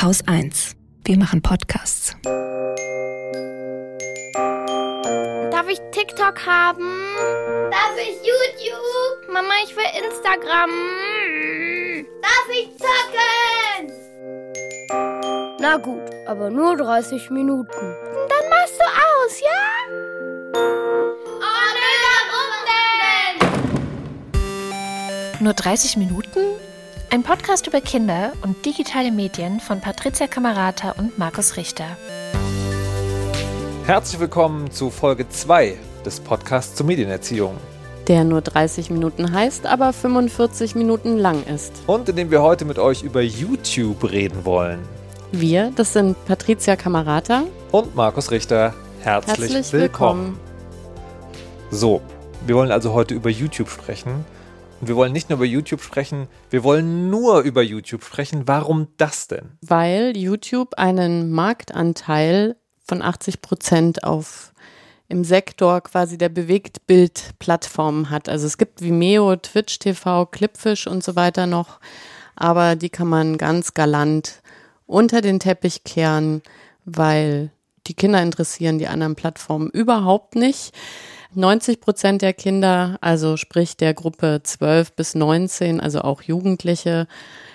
Haus 1. Wir machen Podcasts. Darf ich TikTok haben? Darf ich YouTube? Mama, ich will Instagram. Darf ich zocken? Na gut, aber nur 30 Minuten. Dann machst du aus, ja? Oh nö, warum denn? Nur 30 Minuten? Ein Podcast über Kinder und digitale Medien von Patricia Kamerata und Markus Richter. Herzlich willkommen zu Folge 2 des Podcasts zur Medienerziehung. Der nur 30 Minuten heißt, aber 45 Minuten lang ist. Und in dem wir heute mit euch über YouTube reden wollen. Wir, das sind Patricia Kamerata Und Markus Richter, herzlich, Herzlich willkommen. willkommen. So, wir wollen also heute über YouTube sprechen. Und wir wollen nicht nur über YouTube sprechen, wir wollen nur über YouTube sprechen. Warum das denn? weil YouTube einen Marktanteil von 80 Prozent auf im Sektor quasi der Bewegtbildplattformen hat. Also es gibt Vimeo, Twitch TV, Clipfish und so weiter noch, aber die kann man ganz galant unter den Teppich kehren, weil die Kinder interessieren die anderen Plattformen überhaupt nicht. 90 Prozent der Kinder, also sprich der Gruppe 12 bis 19, also auch Jugendliche,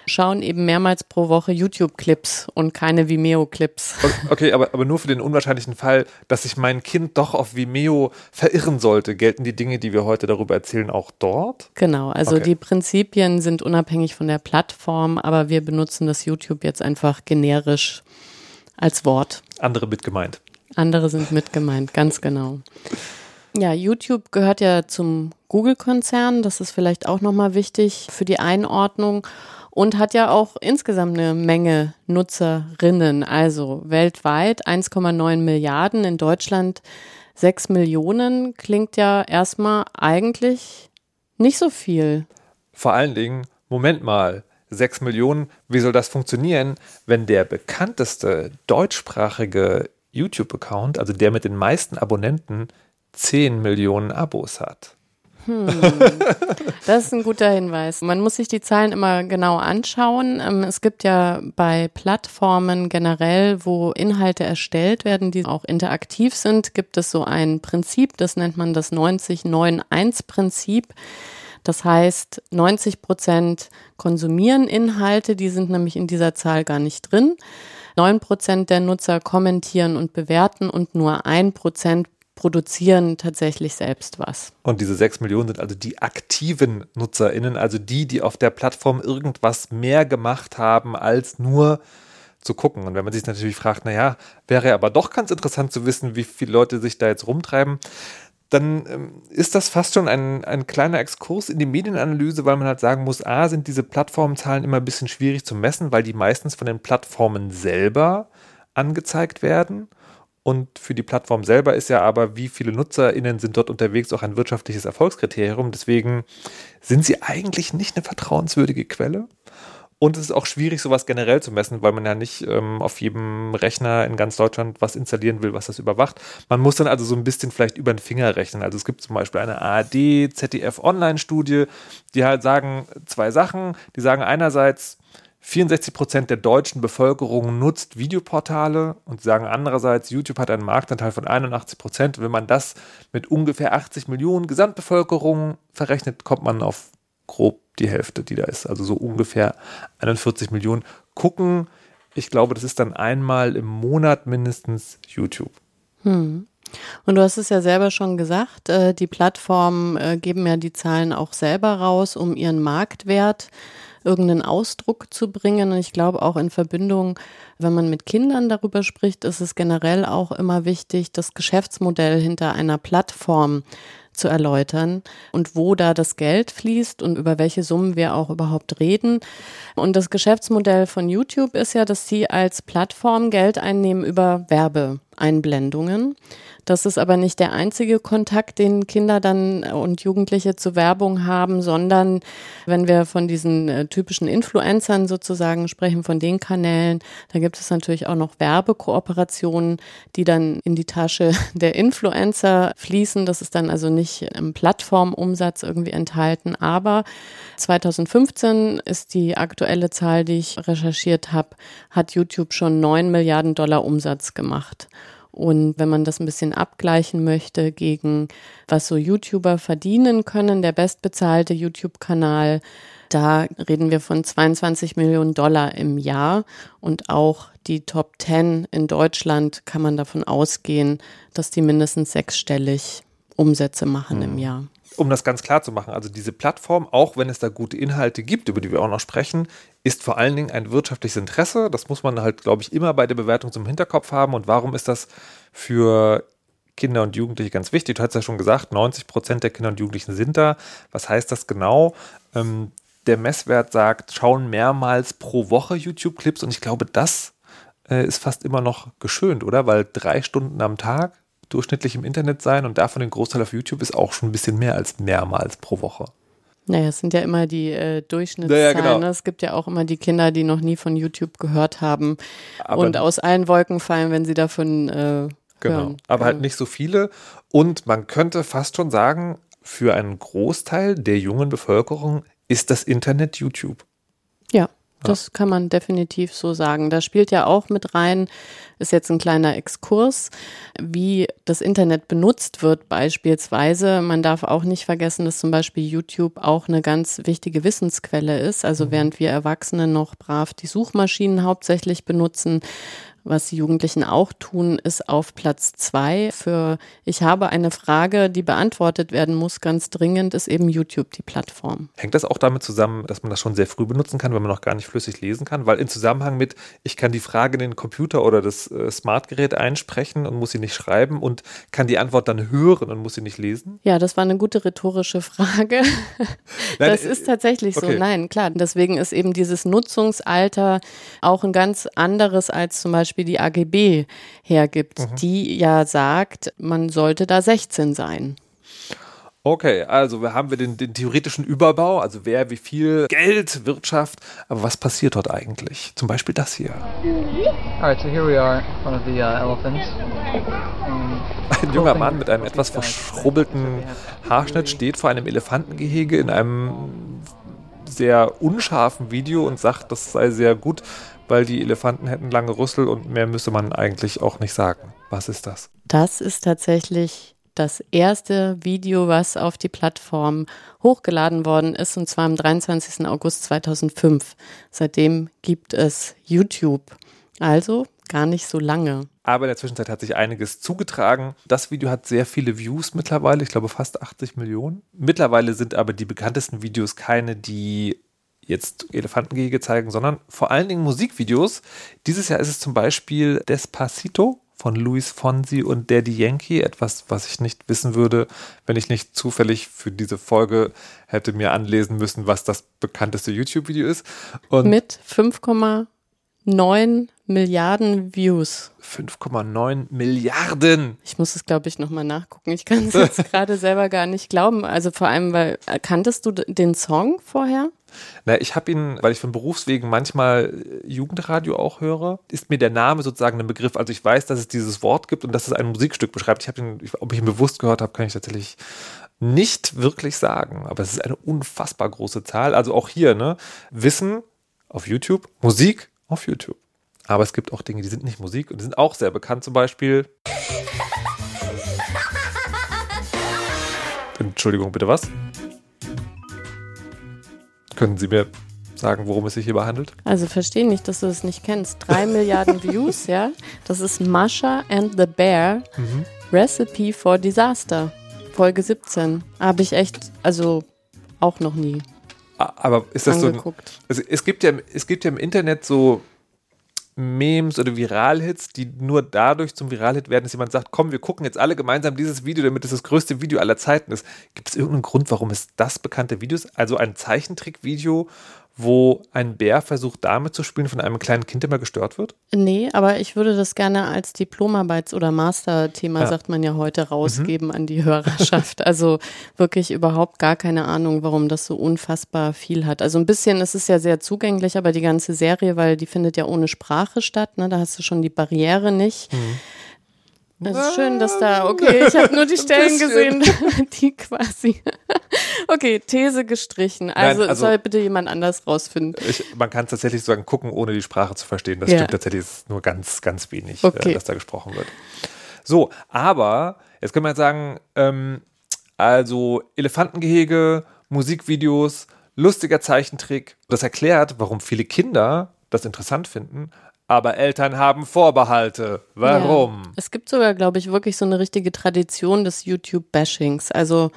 schauen eben mehrmals pro Woche YouTube-Clips und keine Vimeo-Clips. Okay, aber, aber nur für den unwahrscheinlichen Fall, dass sich mein Kind doch auf Vimeo verirren sollte, gelten die Dinge, die wir heute darüber erzählen, auch dort? Genau, also Okay. die Prinzipien sind unabhängig von der Plattform, aber wir benutzen das YouTube jetzt einfach generisch als Wort. Andere mit gemeint. Andere sind mit gemeint, ganz genau. Ja, YouTube gehört ja zum Google-Konzern. Das ist vielleicht auch nochmal wichtig für die Einordnung und hat ja auch insgesamt eine Menge Nutzerinnen. Also weltweit 1,9 Milliarden, in Deutschland 6 Millionen. Klingt ja erstmal eigentlich nicht so viel. Vor allen Dingen, Moment mal, 6 Millionen, wie soll das funktionieren, wenn der bekannteste deutschsprachige YouTube-Account, also der mit den meisten Abonnenten, 10 Millionen Abos hat? Das ist ein guter Hinweis. Man muss sich die Zahlen immer genau anschauen. Ähm, Es gibt ja bei Plattformen generell, wo Inhalte erstellt werden, die auch interaktiv sind, gibt es so ein Prinzip, das nennt man das 90-9-1-Prinzip. Das heißt, 90 Prozent konsumieren Inhalte, die sind nämlich in dieser Zahl gar nicht drin. 9 Prozent der Nutzer kommentieren und bewerten und nur 1 Prozent produzieren tatsächlich selbst was. Und diese 6 Millionen sind also die aktiven NutzerInnen, also die, die auf der Plattform irgendwas mehr gemacht haben, als nur zu gucken. Und wenn man sich natürlich fragt, naja, wäre aber doch ganz interessant zu wissen, wie viele Leute sich da jetzt rumtreiben, dann ähm, ist das fast schon ein, ein kleiner Exkurs in die Medienanalyse, weil man halt sagen muss, a, sind diese Plattformzahlen immer ein bisschen schwierig zu messen, weil die meistens von den Plattformen selber angezeigt werden. Und für die Plattform selber ist ja aber, wie viele NutzerInnen sind dort unterwegs, auch ein wirtschaftliches Erfolgskriterium. Deswegen sind sie eigentlich nicht eine vertrauenswürdige Quelle. Und es ist auch schwierig, sowas generell zu messen, weil man ja nicht ähm, auf jedem Rechner in ganz Deutschland was installieren will, was das überwacht. Man muss dann also so ein bisschen vielleicht über den Finger rechnen. Also es gibt zum Beispiel eine ARD, ZDF Online-Studie, die halt sagen zwei Sachen. Die sagen einerseits, 64 Prozent der deutschen Bevölkerung nutzt Videoportale und sagen andererseits, YouTube hat einen Marktanteil von 81 Prozent. Wenn man das mit ungefähr 80 Millionen Gesamtbevölkerung verrechnet, kommt man auf grob die Hälfte, die da ist. Also so ungefähr 41 Millionen gucken. Ich glaube, das ist dann einmal im Monat mindestens YouTube. Und du hast es ja selber schon gesagt, äh, die Plattformen äh, geben ja die Zahlen auch selber raus, um ihren Marktwert irgendeinen Ausdruck zu bringen. Und ich glaube auch in Verbindung, wenn man mit Kindern darüber spricht, ist es generell auch immer wichtig, das Geschäftsmodell hinter einer Plattform zu erläutern und wo da das Geld fließt und über welche Summen wir auch überhaupt reden. Und das Geschäftsmodell von YouTube ist ja, dass sie als Plattform Geld einnehmen über Werbeeinblendungen. Das ist aber nicht der einzige Kontakt, den Kinder dann und Jugendliche zur Werbung haben, sondern wenn wir von diesen äh, typischen Influencern sozusagen sprechen, von den Kanälen, da gibt es natürlich auch noch Werbekooperationen, die dann in die Tasche der Influencer fließen. Das ist dann also nicht im Plattformumsatz irgendwie enthalten. Aber 2015 ist die aktuelle Zahl, die ich recherchiert habe, hat YouTube schon 9 Milliarden Dollar Umsatz gemacht. Und wenn man das ein bisschen abgleichen möchte gegen was so YouTuber verdienen können, der bestbezahlte YouTube-Kanal, da reden wir von 22 Millionen Dollar im Jahr und auch die Top 10 in Deutschland kann man davon ausgehen, dass die mindestens sechsstellig Umsätze machen mhm. im Jahr um das ganz klar zu machen, also diese Plattform, auch wenn es da gute Inhalte gibt, über die wir auch noch sprechen, ist vor allen Dingen ein wirtschaftliches Interesse. Das muss man halt, glaube ich, immer bei der Bewertung zum Hinterkopf haben. Und warum ist das für Kinder und Jugendliche ganz wichtig? Du hast ja schon gesagt, 90 Prozent der Kinder und Jugendlichen sind da. Was heißt das genau? Ähm, der Messwert sagt, schauen mehrmals pro Woche YouTube-Clips. Und ich glaube, das äh, ist fast immer noch geschönt, oder? Weil drei Stunden am Tag durchschnittlich im Internet sein und davon den Großteil auf YouTube ist auch schon ein bisschen mehr als mehrmals pro Woche. Naja, es sind ja immer die äh, Durchschnittszahlen. Ja, genau. Ne? Es gibt ja auch immer die Kinder, die noch nie von YouTube gehört haben Aber und aus allen Wolken fallen, wenn sie davon äh, Genau, hören. aber halt nicht so viele. Und man könnte fast schon sagen, für einen Großteil der jungen Bevölkerung ist das Internet YouTube. Ja. Das kann man definitiv so sagen. Da spielt ja auch mit rein, ist jetzt ein kleiner Exkurs, wie das Internet benutzt wird beispielsweise. Man darf auch nicht vergessen, dass zum Beispiel YouTube auch eine ganz wichtige Wissensquelle ist. Also mhm. während wir Erwachsene noch brav die Suchmaschinen hauptsächlich benutzen, was die Jugendlichen auch tun, ist auf Platz zwei für Ich habe eine Frage, die beantwortet werden muss, ganz dringend, ist eben YouTube die Plattform. Hängt das auch damit zusammen, dass man das schon sehr früh benutzen kann, wenn man noch gar nicht flüssig lesen kann? Weil in Zusammenhang mit, ich kann die Frage in den Computer oder das äh, Smartgerät einsprechen und muss sie nicht schreiben und kann die Antwort dann hören und muss sie nicht lesen? Ja, das war eine gute rhetorische Frage. Nein, das äh, ist tatsächlich okay. so. Nein, klar. Deswegen ist eben dieses Nutzungsalter auch ein ganz anderes als zum Beispiel Beispiel die AGB hergibt, mhm. die ja sagt, man sollte da 16 sein. Okay, also wir haben wir den, den, theoretischen Überbau, also wer wie viel Geld, Wirtschaft, aber was passiert dort eigentlich? Zum Beispiel das hier. Alright, so here we are front of the uh, elephants. Ein junger Mann mit einem etwas verschrubbelten Haarschnitt steht vor einem Elefantengehege in einem sehr unscharfen Video und sagt, das sei sehr gut, weil die Elefanten hätten lange Rüssel und mehr müsste man eigentlich auch nicht sagen. Was ist das? Das ist tatsächlich das erste Video, was auf die Plattform hochgeladen worden ist, und zwar am 23. August 2005. Seitdem gibt es YouTube. Also gar nicht so lange. Aber in der Zwischenzeit hat sich einiges zugetragen. Das Video hat sehr viele Views mittlerweile, ich glaube fast 80 Millionen. Mittlerweile sind aber die bekanntesten Videos keine, die jetzt Elefantengehege zeigen, sondern vor allen Dingen Musikvideos. Dieses Jahr ist es zum Beispiel Despacito von Luis Fonsi und Daddy Yankee. Etwas, was ich nicht wissen würde, wenn ich nicht zufällig für diese Folge hätte mir anlesen müssen, was das bekannteste YouTube-Video ist. Und Mit 5,9 Milliarden Views. 5,9 Milliarden. Ich muss es, glaube ich, nochmal nachgucken. Ich kann es jetzt gerade selber gar nicht glauben. Also vor allem, weil, äh, kanntest du den Song vorher? Na, ich habe ihn, weil ich von Berufswegen manchmal äh, Jugendradio auch höre, ist mir der Name sozusagen ein Begriff. Also ich weiß, dass es dieses Wort gibt und dass es ein Musikstück beschreibt. Ich habe ihn, ob ich ihn bewusst gehört habe, kann ich tatsächlich nicht wirklich sagen. Aber es ist eine unfassbar große Zahl. Also auch hier, ne? Wissen auf YouTube, Musik auf YouTube. Aber es gibt auch Dinge, die sind nicht Musik und die sind auch sehr bekannt. Zum Beispiel. Entschuldigung, bitte was? Können Sie mir sagen, worum es sich hierbei handelt? Also verstehe nicht, dass du das nicht kennst. Drei Milliarden Views, ja. Das ist Masha and the Bear mhm. Recipe for Disaster. Folge 17. Habe ich echt, also auch noch nie. Aber ist das angeguckt. so? Ein, also es gibt ja, es gibt ja im Internet so Memes oder Viralhits, die nur dadurch zum Viralhit werden, dass jemand sagt, komm, wir gucken jetzt alle gemeinsam dieses Video, damit es das größte Video aller Zeiten ist. Gibt es irgendeinen Grund, warum es das bekannte Video ist? Also ein Zeichentrickvideo wo ein Bär versucht, damit zu spielen, von einem kleinen Kind immer gestört wird? Nee, aber ich würde das gerne als Diplomarbeits- oder Masterthema, ja. sagt man ja heute, rausgeben mhm. an die Hörerschaft. Also wirklich überhaupt gar keine Ahnung, warum das so unfassbar viel hat. Also ein bisschen, es ist ja sehr zugänglich, aber die ganze Serie, weil die findet ja ohne Sprache statt, ne? da hast du schon die Barriere nicht. Mhm. Es ist schön, dass da, okay, ich habe nur die Stellen gesehen, die quasi. Okay, These gestrichen. Also, Nein, also soll bitte jemand anders rausfinden. Ich, man kann tatsächlich sagen, gucken, ohne die Sprache zu verstehen. Das ja. stimmt tatsächlich, es ist nur ganz, ganz wenig, äh, okay. äh, dass da gesprochen wird. So, aber jetzt können wir jetzt sagen, ähm, also Elefantengehege, Musikvideos, lustiger Zeichentrick. Das erklärt, warum viele Kinder das interessant finden, aber Eltern haben Vorbehalte. Warum? Ja. Es gibt sogar, glaube ich, wirklich so eine richtige Tradition des YouTube-Bashings. Also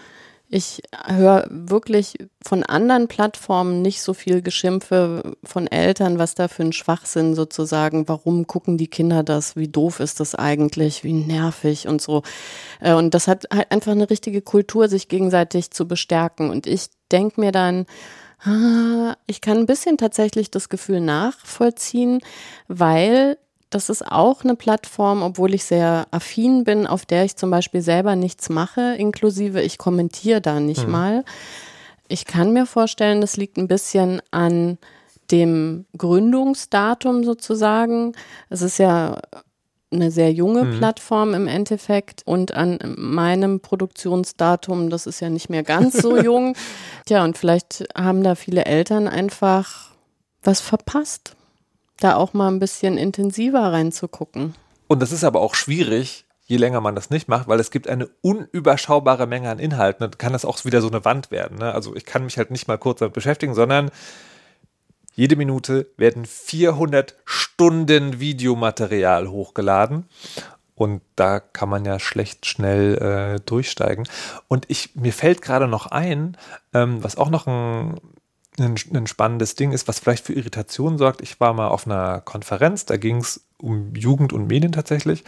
ich höre wirklich von anderen Plattformen nicht so viel Geschimpfe von Eltern, was da für ein Schwachsinn sozusagen, warum gucken die Kinder das, wie doof ist das eigentlich, wie nervig und so. Äh, und das hat halt einfach eine richtige Kultur, sich gegenseitig zu bestärken. Und ich denke mir dann, ich kann ein bisschen tatsächlich das Gefühl nachvollziehen, weil das ist auch eine Plattform, obwohl ich sehr affin bin, auf der ich zum Beispiel selber nichts mache, inklusive ich kommentiere da nicht hm. mal. Ich kann mir vorstellen, das liegt ein bisschen an dem Gründungsdatum sozusagen. Es ist ja eine sehr junge mhm. Plattform im Endeffekt und an meinem Produktionsdatum, das ist ja nicht mehr ganz so jung. Tja, und vielleicht haben da viele Eltern einfach was verpasst, da auch mal ein bisschen intensiver reinzugucken. Und das ist aber auch schwierig, je länger man das nicht macht, weil es gibt eine unüberschaubare Menge an Inhalten. Dann kann das auch wieder so eine Wand werden. Ne? Also ich kann mich halt nicht mal kurz damit beschäftigen, sondern jede Minute werden 400 Stunden Videomaterial hochgeladen. Und da kann man ja schlecht schnell äh, durchsteigen. Und ich, mir fällt gerade noch ein, ähm, was auch noch ein, ein, ein, spannendes Ding ist, was vielleicht für Irritation sorgt. Ich war mal auf einer Konferenz, da ging es um Jugend und Medien tatsächlich.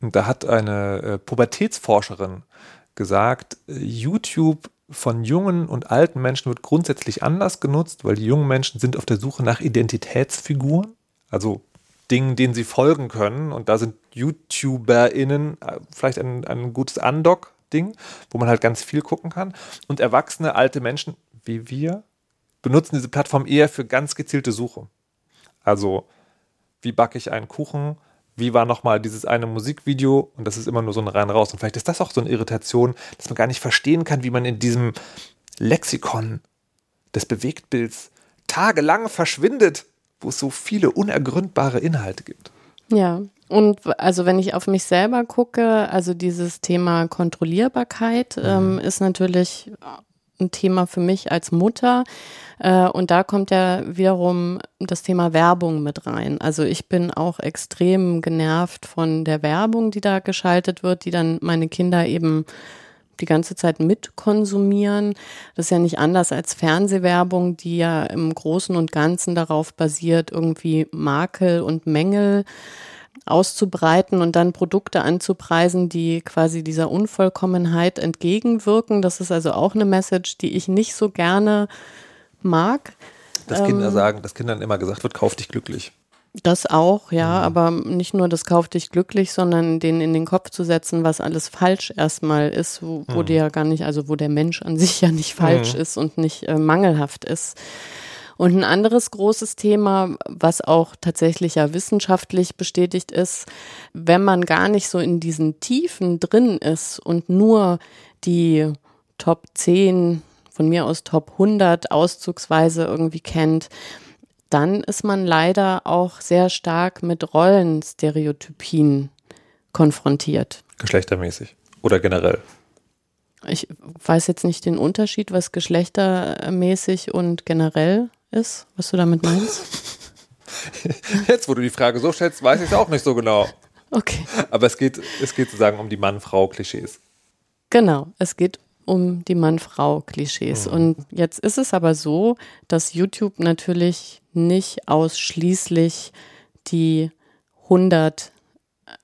Und da hat eine äh, Pubertätsforscherin gesagt, äh, YouTube von jungen und alten Menschen wird grundsätzlich anders genutzt, weil die jungen Menschen sind auf der Suche nach Identitätsfiguren, also Dingen, denen sie folgen können. Und da sind YouTuberInnen äh, vielleicht ein, ein gutes Undock-Ding, wo man halt ganz viel gucken kann. Und erwachsene, alte Menschen wie wir benutzen diese Plattform eher für ganz gezielte Suche. Also, wie backe ich einen Kuchen? Wie war nochmal dieses eine Musikvideo und das ist immer nur so ein rein raus. Und vielleicht ist das auch so eine Irritation, dass man gar nicht verstehen kann, wie man in diesem Lexikon des Bewegtbilds tagelang verschwindet, wo es so viele unergründbare Inhalte gibt. Ja, und also wenn ich auf mich selber gucke, also dieses Thema Kontrollierbarkeit mhm. ähm, ist natürlich ein Thema für mich als Mutter. Äh, und da kommt ja wiederum das Thema Werbung mit rein. Also ich bin auch extrem genervt von der Werbung, die da geschaltet wird, die dann meine Kinder eben die ganze Zeit mitkonsumieren. Das ist ja nicht anders als Fernsehwerbung, die ja im Großen und Ganzen darauf basiert, irgendwie Makel und Mängel auszubreiten und dann Produkte anzupreisen, die quasi dieser Unvollkommenheit entgegenwirken. Das ist also auch eine Message, die ich nicht so gerne mag. Dass Kinder ähm, sagen, dass Kindern immer gesagt wird, kauf dich glücklich. Das auch, ja, mhm. aber nicht nur das kauf dich glücklich, sondern denen in den Kopf zu setzen, was alles falsch erstmal ist, wo, wo mhm. der ja gar nicht, also wo der Mensch an sich ja nicht falsch mhm. ist und nicht äh, mangelhaft ist. Und ein anderes großes Thema, was auch tatsächlich ja wissenschaftlich bestätigt ist, wenn man gar nicht so in diesen Tiefen drin ist und nur die Top 10, von mir aus Top 100 auszugsweise irgendwie kennt, dann ist man leider auch sehr stark mit Rollenstereotypien konfrontiert. Geschlechtermäßig oder generell? Ich weiß jetzt nicht den Unterschied, was geschlechtermäßig und generell ist, was du damit meinst? Jetzt, wo du die Frage so stellst, weiß ich es auch nicht so genau. Okay. Aber es geht, es geht sozusagen um die Mann-Frau-Klischees. Genau, es geht um die Mann-Frau-Klischees. Mhm. Und jetzt ist es aber so, dass YouTube natürlich nicht ausschließlich die 100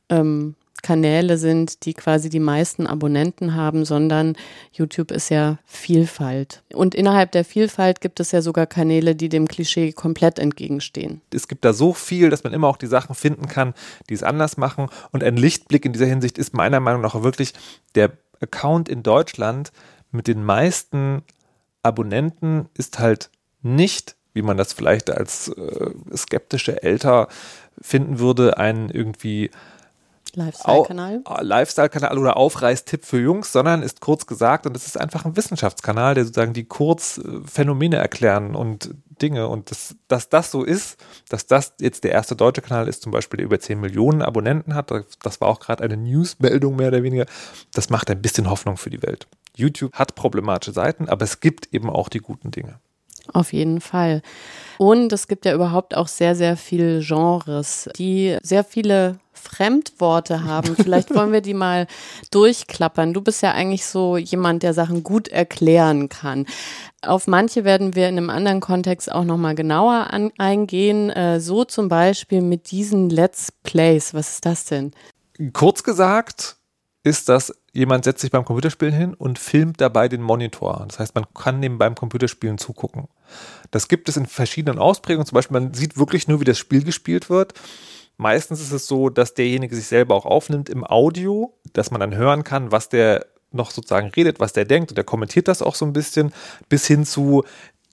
ähm, Kanäle sind, die quasi die meisten Abonnenten haben, sondern YouTube ist ja Vielfalt. Und innerhalb der Vielfalt gibt es ja sogar Kanäle, die dem Klischee komplett entgegenstehen. Es gibt da so viel, dass man immer auch die Sachen finden kann, die es anders machen. Und ein Lichtblick in dieser Hinsicht ist meiner Meinung nach wirklich der Account in Deutschland mit den meisten Abonnenten ist halt nicht, wie man das vielleicht als äh, skeptische Älter finden würde, ein irgendwie Lifestyle-Kanal. Lifestyle-Kanal oder Aufreißtipp für Jungs, sondern ist kurz gesagt und es ist einfach ein Wissenschaftskanal, der sozusagen die kurz äh, Phänomene erklären und Dinge. Und das, dass das so ist, dass das jetzt der erste deutsche Kanal ist, zum Beispiel, der über 10 Millionen Abonnenten hat, das war auch gerade eine Newsmeldung mehr oder weniger, das macht ein bisschen Hoffnung für die Welt. YouTube hat problematische Seiten, aber es gibt eben auch die guten Dinge. Auf jeden Fall. Und es gibt ja überhaupt auch sehr, sehr viele Genres, die sehr viele Fremdworte haben. Vielleicht wollen wir die mal durchklappern. Du bist ja eigentlich so jemand, der Sachen gut erklären kann. Auf manche werden wir in einem anderen Kontext auch nochmal genauer an, eingehen. Äh, so zum Beispiel mit diesen Let's Plays. Was ist das denn? Kurz gesagt ist das jemand setzt sich beim Computerspielen hin und filmt dabei den Monitor. Das heißt, man kann dem beim Computerspielen zugucken. Das gibt es in verschiedenen Ausprägungen. Zum Beispiel, man sieht wirklich nur, wie das Spiel gespielt wird. Meistens ist es so, dass derjenige sich selber auch aufnimmt im Audio, dass man dann hören kann, was der noch sozusagen redet, was der denkt und der kommentiert das auch so ein bisschen, bis hin zu,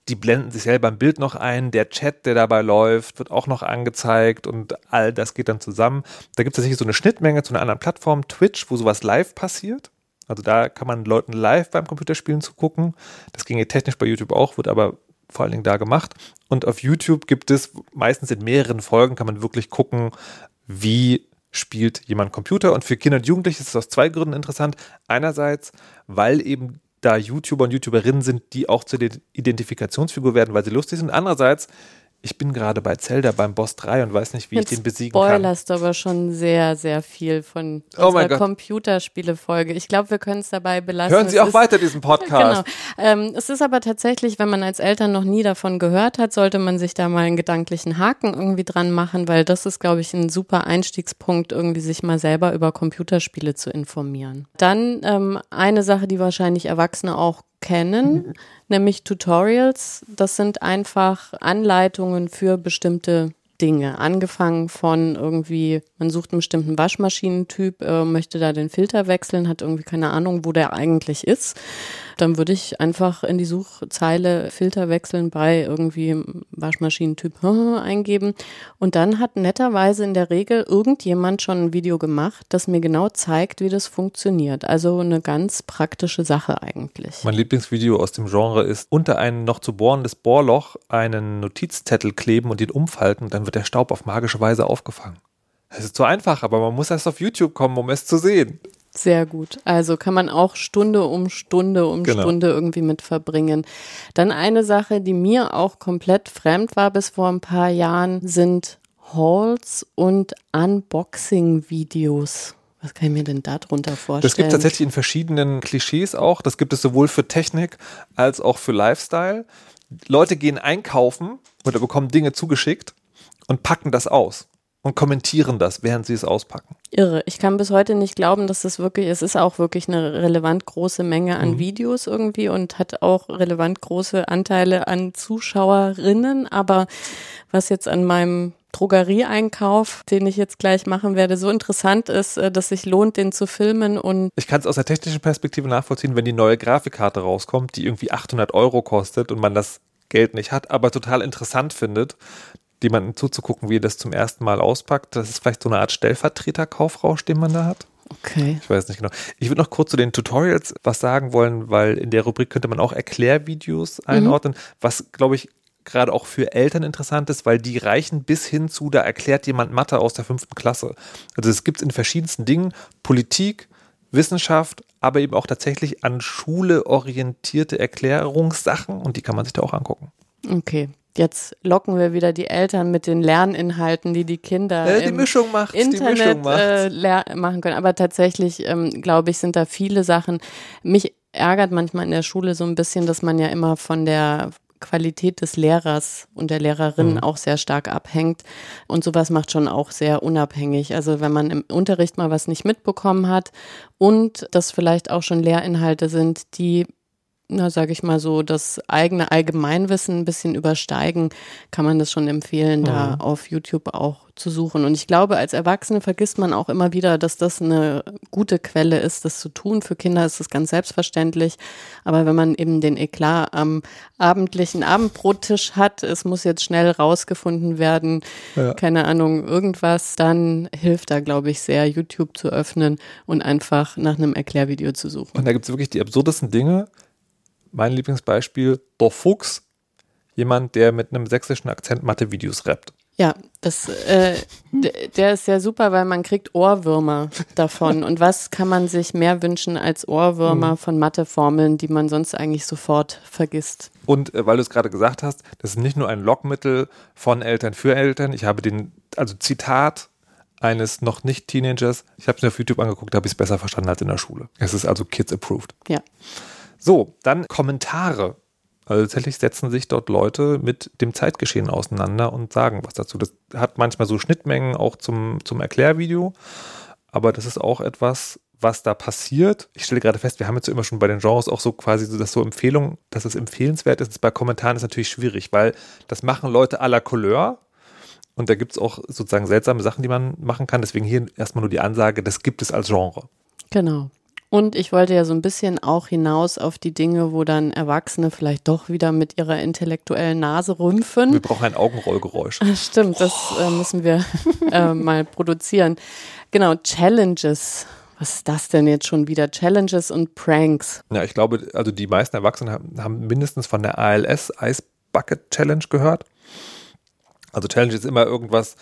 die blenden sich selber ein Bild noch ein, der Chat, der dabei läuft, wird auch noch angezeigt und all das geht dann zusammen. Da gibt es tatsächlich so eine Schnittmenge zu einer anderen Plattform, Twitch, wo sowas live passiert. Also da kann man Leuten live beim Computerspielen zugucken. Das ginge technisch bei YouTube auch, wird aber vor allen Dingen da gemacht. Und auf YouTube gibt es meistens in mehreren Folgen, kann man wirklich gucken, wie spielt jemand Computer. Und für Kinder und Jugendliche ist es aus zwei Gründen interessant. Einerseits, weil eben da YouTuber und YouTuberinnen sind, die auch zur Identifikationsfigur werden, weil sie lustig sind. Andererseits ich bin gerade bei Zelda beim Boss 3 und weiß nicht, wie Jetzt ich den besiegen spoilerst kann. spoilerst aber schon sehr, sehr viel von oh unserer Computerspiele-Folge. Ich glaube, wir können es dabei belassen. Hören Sie es auch ist, weiter diesen Podcast. Genau. Ähm, es ist aber tatsächlich, wenn man als Eltern noch nie davon gehört hat, sollte man sich da mal einen gedanklichen Haken irgendwie dran machen, weil das ist, glaube ich, ein super Einstiegspunkt, irgendwie sich mal selber über Computerspiele zu informieren. Dann ähm, eine Sache, die wahrscheinlich Erwachsene auch kennen, nämlich Tutorials. Das sind einfach Anleitungen für bestimmte Dinge. Angefangen von irgendwie, man sucht einen bestimmten Waschmaschinentyp, äh, möchte da den Filter wechseln, hat irgendwie keine Ahnung, wo der eigentlich ist dann würde ich einfach in die Suchzeile Filter wechseln bei irgendwie Waschmaschinentyp eingeben. Und dann hat netterweise in der Regel irgendjemand schon ein Video gemacht, das mir genau zeigt, wie das funktioniert. Also eine ganz praktische Sache eigentlich. Mein Lieblingsvideo aus dem Genre ist unter ein noch zu bohrendes Bohrloch einen Notizzettel kleben und ihn umfalten, dann wird der Staub auf magische Weise aufgefangen. Es ist zu einfach, aber man muss erst auf YouTube kommen, um es zu sehen. Sehr gut. Also kann man auch Stunde um Stunde um genau. Stunde irgendwie mit verbringen. Dann eine Sache, die mir auch komplett fremd war bis vor ein paar Jahren, sind Hauls und Unboxing-Videos. Was kann ich mir denn darunter vorstellen? Das gibt tatsächlich in verschiedenen Klischees auch. Das gibt es sowohl für Technik als auch für Lifestyle. Leute gehen einkaufen oder bekommen Dinge zugeschickt und packen das aus und kommentieren das, während sie es auspacken. Irre. Ich kann bis heute nicht glauben, dass das wirklich, es ist auch wirklich eine relevant große Menge an mhm. Videos irgendwie und hat auch relevant große Anteile an Zuschauerinnen. Aber was jetzt an meinem Drogerieeinkauf, den ich jetzt gleich machen werde, so interessant ist, äh, dass sich lohnt, den zu filmen und ich kann es aus der technischen Perspektive nachvollziehen, wenn die neue Grafikkarte rauskommt, die irgendwie 800 Euro kostet und man das Geld nicht hat, aber total interessant findet, jemandem zuzugucken, wie er das zum ersten Mal auspackt. Das ist vielleicht so eine Art Stellvertreter-Kaufrausch, den man da hat. Okay. Ich weiß nicht genau. Ich würde noch kurz zu den Tutorials was sagen wollen, weil in der Rubrik könnte man auch Erklärvideos mhm. einordnen, mhm. was, glaube ich, gerade auch für Eltern interessant ist, weil die reichen bis hin zu, da erklärt jemand Mathe aus der fünften Klasse. Also es gibt in verschiedensten Dingen Politik, Wissenschaft, aber eben auch tatsächlich an Schule orientierte Erklärungssachen und die kann man sich da auch angucken. Okay, Jetzt locken wir wieder die Eltern mit den Lerninhalten, die die Kinder ja, die Mischung macht, Internet die Mischung macht. Äh, machen können. Aber tatsächlich, ähm, glaube ich, sind da viele Sachen. Mich ärgert manchmal in der Schule so ein bisschen, dass man ja immer von der Qualität des Lehrers und der Lehrerin mhm. auch sehr stark abhängt. Und sowas macht schon auch sehr unabhängig. Also wenn man im Unterricht mal was nicht mitbekommen hat und das vielleicht auch schon Lehrinhalte sind, die na, sage ich mal so, das eigene Allgemeinwissen ein bisschen übersteigen, kann man das schon empfehlen, mhm. da auf YouTube auch zu suchen. Und ich glaube, als Erwachsene vergisst man auch immer wieder, dass das eine gute Quelle ist, das zu tun. Für Kinder ist das ganz selbstverständlich. Aber wenn man eben den Eklat am abendlichen Abendbrottisch hat, es muss jetzt schnell rausgefunden werden, ja. keine Ahnung, irgendwas, dann hilft da, glaube ich, sehr, YouTube zu öffnen und einfach nach einem Erklärvideo zu suchen. Und da gibt es wirklich die absurdesten Dinge mein Lieblingsbeispiel, der Fuchs, jemand, der mit einem sächsischen Akzent Mathe-Videos rappt. Ja, das, äh, der ist ja super, weil man kriegt Ohrwürmer davon. Und was kann man sich mehr wünschen als Ohrwürmer mhm. von Matheformeln, die man sonst eigentlich sofort vergisst? Und äh, weil du es gerade gesagt hast, das ist nicht nur ein Lockmittel von Eltern für Eltern. Ich habe den, also Zitat eines noch nicht Teenagers, ich habe es mir auf YouTube angeguckt, da habe ich es besser verstanden als in der Schule. Es ist also Kids approved. Ja. So, dann Kommentare. Also tatsächlich setzen sich dort Leute mit dem Zeitgeschehen auseinander und sagen was dazu. Das hat manchmal so Schnittmengen auch zum, zum Erklärvideo, aber das ist auch etwas, was da passiert. Ich stelle gerade fest, wir haben jetzt immer schon bei den Genres auch so quasi so, dass so Empfehlungen, dass es empfehlenswert ist. Bei Kommentaren ist natürlich schwierig, weil das machen Leute à la Couleur. Und da gibt es auch sozusagen seltsame Sachen, die man machen kann. Deswegen hier erstmal nur die Ansage, das gibt es als Genre. Genau. Und ich wollte ja so ein bisschen auch hinaus auf die Dinge, wo dann Erwachsene vielleicht doch wieder mit ihrer intellektuellen Nase rümpfen. Wir brauchen ein Augenrollgeräusch. Stimmt, das äh, müssen wir äh, mal produzieren. Genau, Challenges. Was ist das denn jetzt schon wieder? Challenges und Pranks. Ja, ich glaube, also die meisten Erwachsenen haben, haben mindestens von der ALS Ice Bucket Challenge gehört. Also Challenge ist immer irgendwas,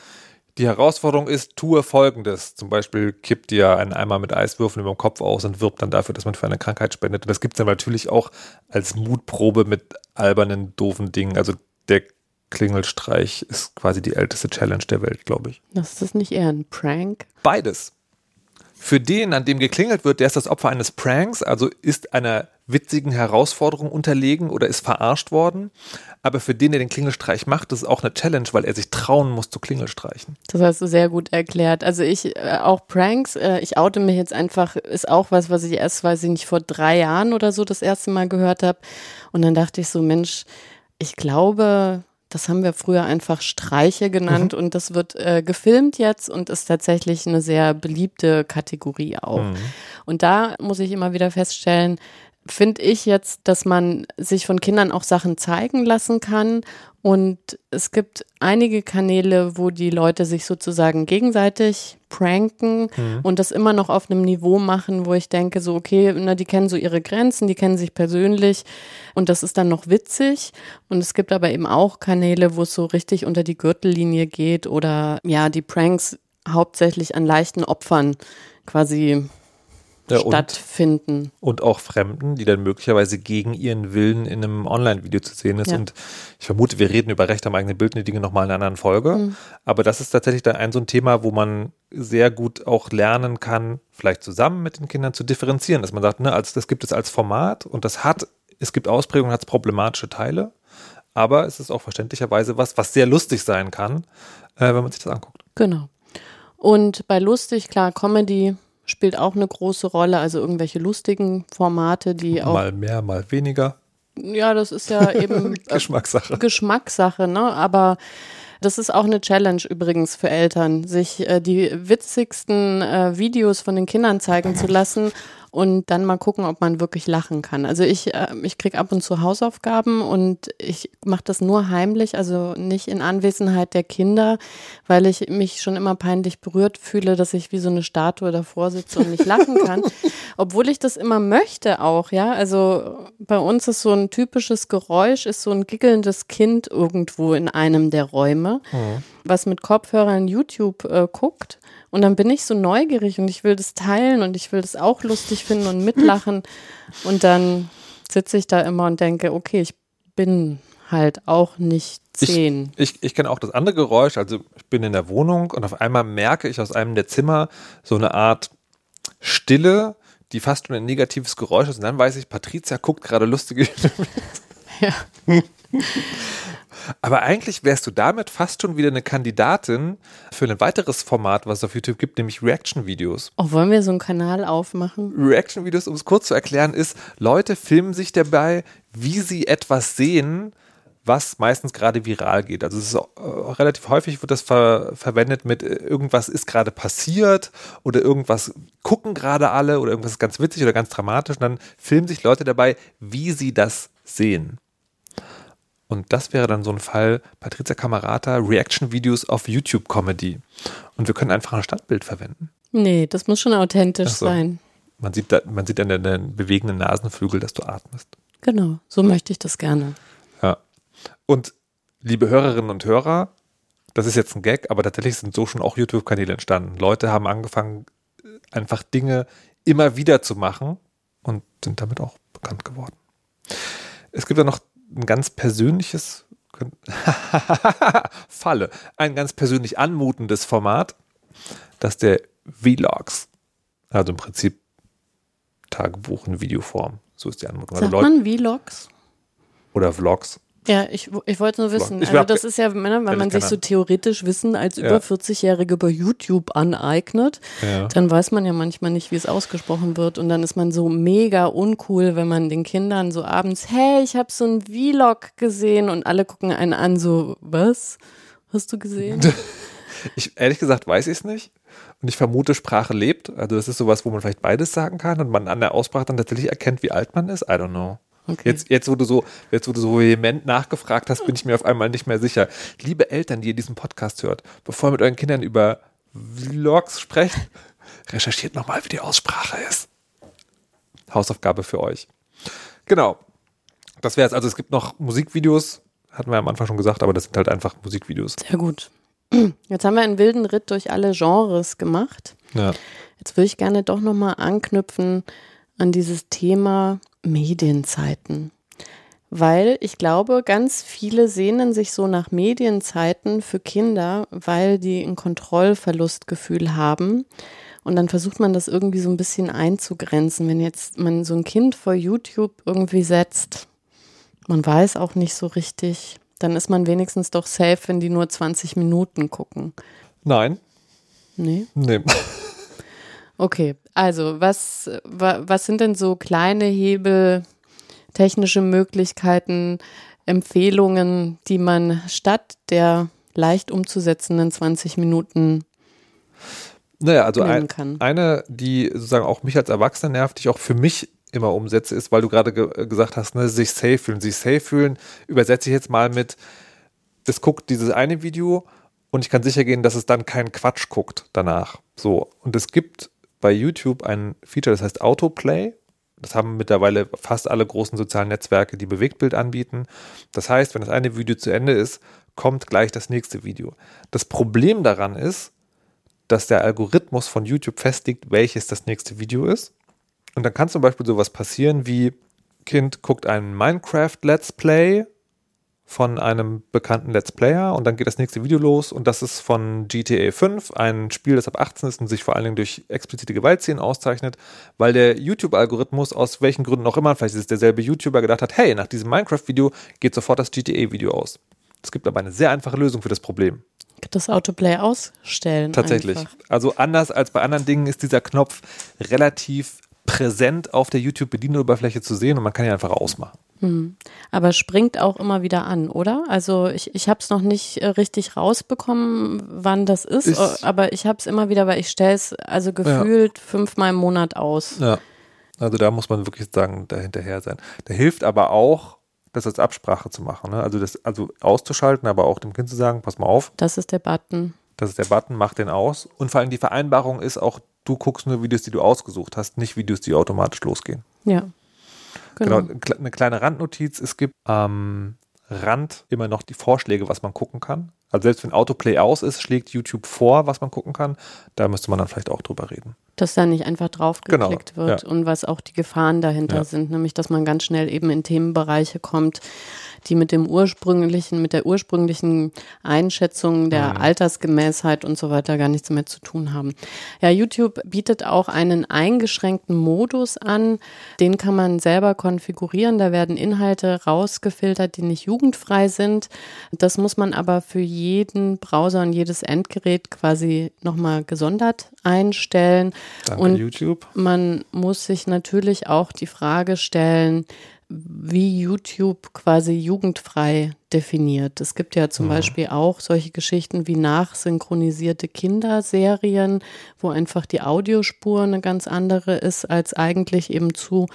die Herausforderung ist, tue folgendes. Zum Beispiel kippt dir einen Eimer mit Eiswürfeln über den Kopf aus und wirbt dann dafür, dass man für eine Krankheit spendet. Und das gibt es dann natürlich auch als Mutprobe mit albernen, doofen Dingen. Also der Klingelstreich ist quasi die älteste Challenge der Welt, glaube ich. Das ist nicht eher ein Prank? Beides. Für den, an dem geklingelt wird, der ist das Opfer eines Pranks, also ist einer witzigen Herausforderung unterlegen oder ist verarscht worden. Aber für den, der den Klingelstreich macht, das ist auch eine Challenge, weil er sich trauen muss zu Klingelstreichen. Das hast du sehr gut erklärt. Also ich, äh, auch Pranks, äh, ich oute mich jetzt einfach, ist auch was, was ich erst, weiß ich nicht, vor drei Jahren oder so das erste Mal gehört habe. Und dann dachte ich so, Mensch, ich glaube, das haben wir früher einfach Streiche genannt mhm. und das wird äh, gefilmt jetzt und ist tatsächlich eine sehr beliebte Kategorie auch. Mhm. Und da muss ich immer wieder feststellen, finde ich jetzt, dass man sich von Kindern auch Sachen zeigen lassen kann. Und es gibt einige Kanäle, wo die Leute sich sozusagen gegenseitig pranken mhm. und das immer noch auf einem Niveau machen, wo ich denke, so, okay, na, die kennen so ihre Grenzen, die kennen sich persönlich und das ist dann noch witzig. Und es gibt aber eben auch Kanäle, wo es so richtig unter die Gürtellinie geht oder ja, die Pranks hauptsächlich an leichten Opfern quasi ja, stattfinden. Und, und, auch Fremden, die dann möglicherweise gegen ihren Willen in einem Online-Video zu sehen ist. Ja. Und ich vermute, wir reden über Recht am eigenen Bild und die Dinge nochmal in einer anderen Folge. Mhm. Aber das ist tatsächlich dann ein so ein Thema, wo man sehr gut auch lernen kann, vielleicht zusammen mit den Kindern zu differenzieren, dass man sagt, ne, als, das gibt es als Format und das hat, es gibt Ausprägungen, hat es problematische Teile. Aber es ist auch verständlicherweise was, was sehr lustig sein kann, äh, wenn man sich das anguckt. Genau. Und bei lustig, klar, Comedy spielt auch eine große Rolle, also irgendwelche lustigen Formate, die auch. Mal mehr, mal weniger. Ja, das ist ja eben Geschmackssache. Geschmackssache, ne? Aber das ist auch eine Challenge übrigens für Eltern, sich äh, die witzigsten äh, Videos von den Kindern zeigen zu lassen und dann mal gucken, ob man wirklich lachen kann. Also ich, äh, ich kriege ab und zu Hausaufgaben und ich mache das nur heimlich, also nicht in Anwesenheit der Kinder, weil ich mich schon immer peinlich berührt fühle, dass ich wie so eine Statue davor sitze und nicht lachen kann. Obwohl ich das immer möchte auch, ja. Also bei uns ist so ein typisches Geräusch, ist so ein giggelndes Kind irgendwo in einem der Räume, mhm. Was mit Kopfhörern YouTube äh, guckt. Und dann bin ich so neugierig und ich will das teilen und ich will das auch lustig finden und mitlachen. Und dann sitze ich da immer und denke, okay, ich bin halt auch nicht zehn. Ich, ich, ich kenne auch das andere Geräusch. Also ich bin in der Wohnung und auf einmal merke ich aus einem der Zimmer so eine Art Stille, die fast schon ein negatives Geräusch ist. Und dann weiß ich, Patricia guckt gerade lustige. ja. Aber eigentlich wärst du damit fast schon wieder eine Kandidatin für ein weiteres Format, was es auf YouTube gibt, nämlich Reaction-Videos. Oh, wollen wir so einen Kanal aufmachen? Reaction-Videos, um es kurz zu erklären, ist, Leute filmen sich dabei, wie sie etwas sehen, was meistens gerade viral geht. Also es ist äh, relativ häufig wird das ver verwendet mit äh, irgendwas ist gerade passiert oder irgendwas gucken gerade alle oder irgendwas ist ganz witzig oder ganz dramatisch und dann filmen sich Leute dabei, wie sie das sehen. Und das wäre dann so ein Fall, Patricia Camerata, Reaction-Videos auf YouTube-Comedy. Und wir können einfach ein Standbild verwenden. Nee, das muss schon authentisch so. sein. Man sieht, da, man sieht an den bewegenden Nasenflügel, dass du atmest. Genau, so möchte ich das gerne. Ja. Und liebe Hörerinnen und Hörer, das ist jetzt ein Gag, aber tatsächlich sind so schon auch YouTube-Kanäle entstanden. Leute haben angefangen, einfach Dinge immer wieder zu machen und sind damit auch bekannt geworden. Es gibt ja noch ein ganz persönliches Falle, ein ganz persönlich anmutendes Format, das der Vlogs. Also im Prinzip Tagebuch in Videoform. So ist die Anmutung. Sagt also man Vlogs? Oder Vlogs. Ja, ich, ich wollte nur wissen. Ich Also das ist ja, wenn man sich so theoretisch Wissen als Ja. über 40-Jährige bei YouTube aneignet, Ja. dann weiß man ja manchmal nicht, wie es ausgesprochen wird. Und dann ist man so mega uncool, wenn man den Kindern so abends, hey, ich habe so einen Vlog gesehen und alle gucken einen an, so, was? Hast du gesehen? Ich, ehrlich gesagt weiß ich es nicht. Und ich vermute, Sprache lebt. Also das ist sowas, wo man vielleicht beides sagen kann und man an der Aussprache dann tatsächlich erkennt, wie alt man ist. I don't know. Okay. Jetzt, jetzt, wo du so, jetzt, wo du so vehement nachgefragt hast, bin ich mir auf einmal nicht mehr sicher. Liebe Eltern, die ihr diesen Podcast hört, bevor ihr mit euren Kindern über Vlogs sprecht, recherchiert nochmal, wie die Aussprache ist. Hausaufgabe für euch. Genau. Das wäre es. Also es gibt noch Musikvideos, hatten wir am Anfang schon gesagt, aber das sind halt einfach Musikvideos. Sehr gut. Jetzt haben wir einen wilden Ritt durch alle Genres gemacht. Ja. Jetzt würde ich gerne doch nochmal anknüpfen an dieses Thema Medienzeiten. Weil ich glaube, ganz viele sehnen sich so nach Medienzeiten für Kinder, weil die ein Kontrollverlustgefühl haben. Und dann versucht man das irgendwie so ein bisschen einzugrenzen. Wenn jetzt man so ein Kind vor YouTube irgendwie setzt, man weiß auch nicht so richtig, dann ist man wenigstens doch safe, wenn die nur 20 Minuten gucken. Nein. Nee? Nee. Okay, also was, wa, was sind denn so kleine Hebel, technische Möglichkeiten, Empfehlungen, die man statt der leicht umzusetzenden 20 Minuten Naja, also ein, kann? eine, die sozusagen auch mich als Erwachsener nervt, die ich auch für mich immer umsetze, ist, weil du gerade ge gesagt hast, ne, sich safe fühlen. Sich safe fühlen, übersetze ich jetzt mal mit, es guckt dieses eine Video und ich kann sicher gehen, dass es dann keinen Quatsch guckt danach. So. Und es gibt bei YouTube ein Feature, das heißt Autoplay. Das haben mittlerweile fast alle großen sozialen Netzwerke, die Bewegtbild anbieten. Das heißt, wenn das eine Video zu Ende ist, kommt gleich das nächste Video. Das Problem daran ist, dass der Algorithmus von YouTube festlegt, welches das nächste Video ist. Und dann kann zum Beispiel sowas passieren wie, Kind guckt einen Minecraft-Let's Play von einem bekannten Let's Player und dann geht das nächste Video los und das ist von GTA 5, ein Spiel, das ab 18 ist und sich vor allen Dingen durch explizite Gewaltszenen auszeichnet, weil der YouTube-Algorithmus aus welchen Gründen auch immer, vielleicht ist es derselbe YouTuber, gedacht hat, hey, nach diesem Minecraft-Video geht sofort das GTA-Video aus. Es gibt aber eine sehr einfache Lösung für das Problem. Das Autoplay ausstellen. Tatsächlich. Einfach. Also anders als bei anderen Dingen ist dieser Knopf relativ präsent auf der YouTube-Bedienoberfläche zu sehen und man kann ihn einfach ausmachen. Aber springt auch immer wieder an, oder? Also ich, ich habe es noch nicht äh, richtig rausbekommen, wann das ist, Ich- äh, aber ich habe es immer wieder, weil ich stelle es also gefühlt fünfmal im Monat aus. Ja. Also da muss man wirklich sagen, da hinterher sein. Der hilft aber auch, das als Absprache zu machen. Ne? Also das also auszuschalten, aber auch dem Kind zu sagen, pass mal auf, Das ist der Button. das ist der Button, mach den aus. Und vor allem die Vereinbarung ist auch, du guckst nur Videos, die du ausgesucht hast, nicht Videos, die automatisch losgehen. Ja. Genau. Genau, eine kleine Randnotiz. Es gibt am Rand immer noch die Vorschläge, was man gucken kann. Also selbst wenn Autoplay aus ist, schlägt YouTube vor, was man gucken kann. Da müsste man dann vielleicht auch drüber reden. Dass da nicht einfach draufgeklickt Genau, wird ja. und was auch die Gefahren dahinter Ja. sind, nämlich dass man ganz schnell eben in Themenbereiche kommt, die mit dem ursprünglichen, mit der ursprünglichen Einschätzung der Mhm. Altersgemäßheit und so weiter gar nichts mehr zu tun haben. Ja, YouTube bietet auch einen eingeschränkten Modus an, den kann man selber konfigurieren. Da werden Inhalte rausgefiltert, die nicht jugendfrei sind. Das muss man aber für jeden Browser und jedes Endgerät quasi nochmal gesondert einstellen. Danke, Und YouTube. man muss sich natürlich auch die Frage stellen, wie YouTube quasi jugendfrei definiert. Es gibt ja zum Beispiel auch solche Geschichten wie nachsynchronisierte Kinderserien, wo einfach die Audiospur eine ganz andere ist, als eigentlich eben zu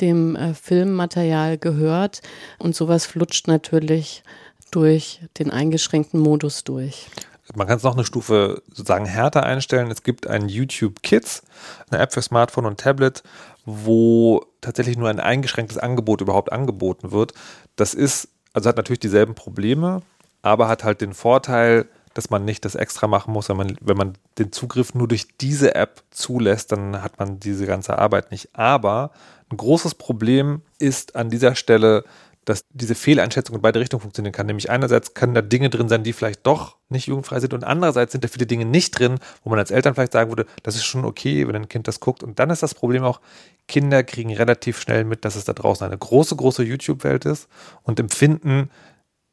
dem äh, Filmmaterial gehört. Und sowas flutscht natürlich durch den eingeschränkten Modus durch. Man kann es noch eine Stufe sozusagen härter einstellen. Es gibt ein YouTube Kids, eine App für Smartphone und Tablet, wo tatsächlich nur ein eingeschränktes Angebot überhaupt angeboten wird. Das ist, also hat natürlich dieselben Probleme, aber hat halt den Vorteil, dass man nicht das extra machen muss, wenn man, wenn man den Zugriff nur durch diese App zulässt, dann hat man diese ganze Arbeit nicht. Aber ein großes Problem ist an dieser Stelle, dass diese Fehleinschätzung in beide Richtungen funktionieren kann. Nämlich einerseits können da Dinge drin sein, die vielleicht doch nicht jugendfrei sind und andererseits sind da viele Dinge nicht drin, wo man als Eltern vielleicht sagen würde, das ist schon okay, wenn ein Kind das guckt. Und dann ist das Problem auch, Kinder kriegen relativ schnell mit, dass es da draußen eine große, große YouTube-Welt ist und empfinden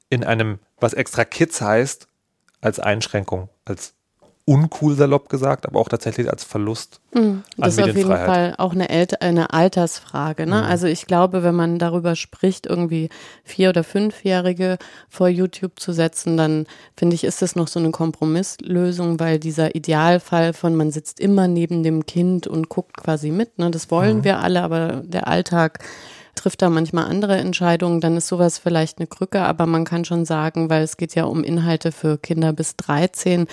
in einem, was extra Kids heißt, als Einschränkung, als uncool salopp gesagt, aber auch tatsächlich als Verlust an Das ist auf jeden. Fall auch eine, El eine Altersfrage. Ne? Mhm. Also ich glaube, wenn man darüber spricht, irgendwie vier- oder fünfjährige vor YouTube zu setzen, dann finde ich, ist das noch so eine Kompromisslösung, weil dieser Idealfall von man sitzt immer neben dem Kind und guckt quasi mit, ne? das wollen Mhm. wir alle, aber der Alltag trifft da manchmal andere Entscheidungen, dann ist sowas vielleicht eine Krücke, aber man kann schon sagen, weil es geht ja um Inhalte für Kinder bis 13.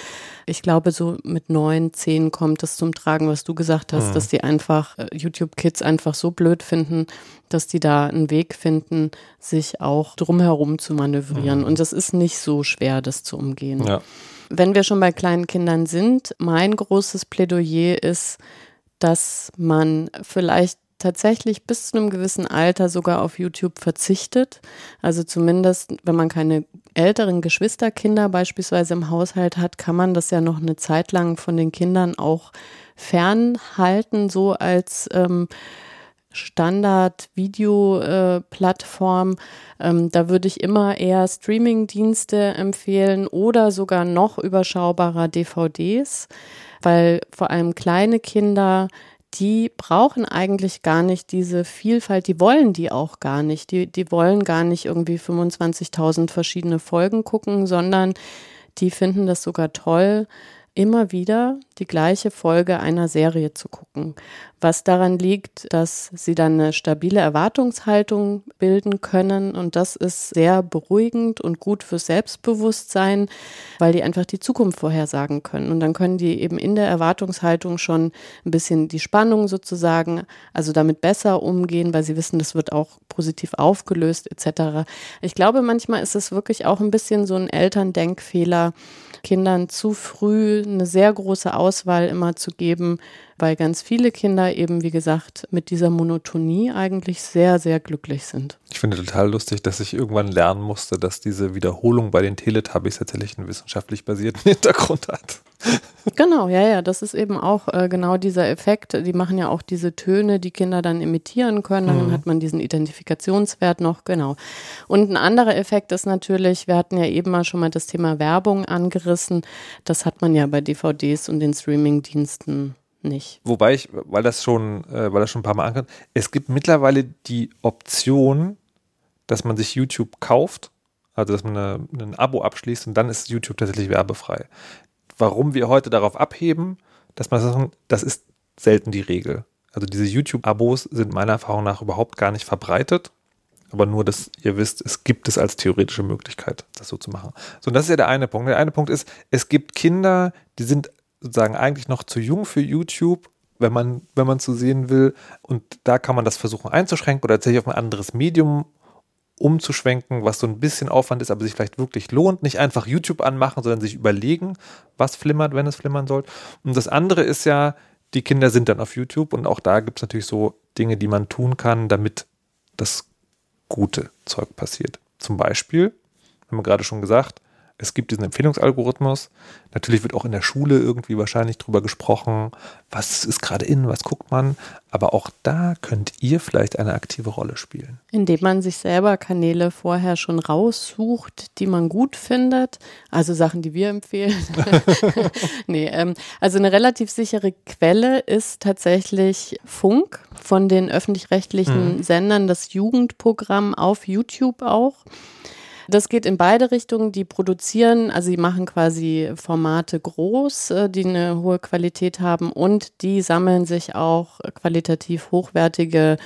Ich glaube, so mit 9, 10 kommt es zum Tragen, was du gesagt hast, dass die einfach äh, YouTube-Kids einfach so blöd finden, dass die da einen Weg finden, sich auch drumherum zu manövrieren. Und das ist nicht so schwer, das zu umgehen. Ja. Wenn wir schon bei kleinen Kindern sind, mein großes Plädoyer ist, dass man vielleicht tatsächlich bis zu einem gewissen Alter sogar auf YouTube verzichtet. Also zumindest, wenn man keine älteren Geschwisterkinder beispielsweise im Haushalt hat, kann man das ja noch eine Zeit lang von den Kindern auch fernhalten, so als ähm, Standard-Video-Plattform. Ähm, da würde ich immer eher Streaming-Dienste empfehlen oder sogar noch überschaubarer DVDs, weil vor allem kleine Kinder die brauchen eigentlich gar nicht diese Vielfalt, die wollen die auch gar nicht. Die, die wollen gar nicht irgendwie 25.000 verschiedene Folgen gucken, sondern die finden das sogar toll, immer wieder die gleiche Folge einer Serie zu gucken. Was daran liegt, dass sie dann eine stabile Erwartungshaltung bilden können und das ist sehr beruhigend und gut fürs Selbstbewusstsein, weil die einfach die Zukunft vorhersagen können und dann können die eben in der Erwartungshaltung schon ein bisschen die Spannung sozusagen, also damit besser umgehen, weil sie wissen, das wird auch positiv aufgelöst etc. Ich glaube, manchmal ist es wirklich auch ein bisschen so ein Elterndenkfehler, Kindern zu früh eine sehr große Auswahl immer zu geben, weil ganz viele Kinder eben, wie gesagt, mit dieser Monotonie eigentlich sehr, sehr glücklich sind. Ich finde total lustig, dass ich irgendwann lernen musste, dass diese Wiederholung bei den Teletubbies tatsächlich einen wissenschaftlich basierten Hintergrund hat. Genau, ja, ja, das ist eben auch äh, genau dieser Effekt. Die machen ja auch diese Töne, die Kinder dann imitieren können. Dann hat man diesen Identifikationswert noch, genau. Und ein anderer Effekt ist natürlich, wir hatten ja eben mal schon mal das Thema Werbung angerissen. Das hat man ja bei DVDs und den Streamingdiensten nicht. Wobei ich, weil das schon, äh, weil das schon ein paar Mal ankam, es gibt mittlerweile die Option, dass man sich YouTube kauft, also dass man eine, ein Abo abschließt und dann ist YouTube tatsächlich werbefrei. Warum wir heute darauf abheben, dass man sagen, das ist selten die Regel. Also diese YouTube-Abos sind meiner Erfahrung nach überhaupt gar nicht verbreitet. Aber nur, dass ihr wisst, es gibt es als theoretische Möglichkeit, das so zu machen. So, und das ist ja der eine Punkt. Der eine Punkt ist, es gibt Kinder, die sind sozusagen eigentlich noch zu jung für YouTube, wenn man, wenn man zu sehen will. Und da kann man das versuchen einzuschränken oder tatsächlich auf ein anderes Medium umzuschwenken, was so ein bisschen Aufwand ist, aber sich vielleicht wirklich lohnt. Nicht einfach YouTube anmachen, sondern sich überlegen, was flimmert, wenn es flimmern soll. Und das andere ist ja, die Kinder sind dann auf YouTube und auch da gibt es natürlich so Dinge, die man tun kann, damit das gute Zeug passiert. Zum Beispiel, haben wir gerade schon gesagt, es gibt diesen Empfehlungsalgorithmus. Natürlich wird auch in der Schule irgendwie wahrscheinlich drüber gesprochen, was ist gerade in, was guckt man. Aber auch da könnt ihr vielleicht eine aktive Rolle spielen. Indem man sich selber Kanäle vorher schon raussucht, die man gut findet. Also Sachen, die wir empfehlen. nee, ähm, also eine relativ sichere Quelle ist tatsächlich Funk von den öffentlich-rechtlichen mhm. Sendern, das Jugendprogramm auf YouTube auch. Das geht in beide Richtungen. Die produzieren, also sie machen quasi Formate groß, äh, die eine hohe Qualität haben und die sammeln sich auch qualitativ hochwertige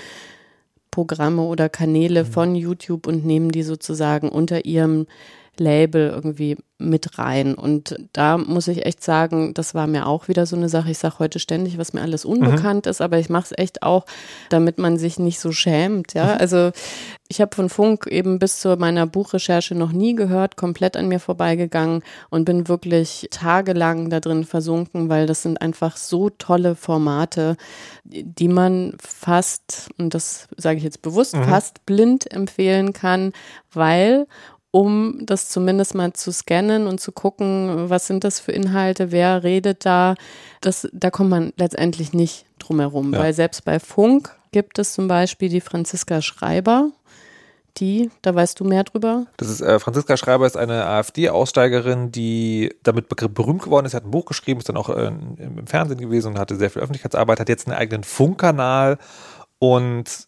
Programme oder Kanäle mhm. von YouTube und nehmen die sozusagen unter ihrem Label irgendwie mit rein. Und da muss ich echt sagen, das war mir auch wieder so eine Sache. Ich sage heute ständig, was mir alles unbekannt mhm. ist, aber ich mache es echt auch, damit man sich nicht so schämt. Ja, mhm. also ich habe von Funk eben bis zu meiner Buchrecherche noch nie gehört, komplett an mir vorbeigegangen und bin wirklich tagelang da drin versunken, weil das sind einfach so tolle Formate, die man fast, und das sage ich jetzt bewusst, mhm. fast blind empfehlen kann, weil um das zumindest mal zu scannen und zu gucken, was sind das für Inhalte, wer redet da. Das, da kommt man letztendlich nicht drum herum, ja. weil selbst bei Funk gibt es zum Beispiel die Franziska Schreiber. Die, da weißt du mehr drüber? Das ist äh, Franziska Schreiber ist eine AfD-Aussteigerin, die damit berühmt geworden ist. Sie hat ein Buch geschrieben, ist dann auch äh, im Fernsehen gewesen und hatte sehr viel Öffentlichkeitsarbeit, hat jetzt einen eigenen Funkkanal und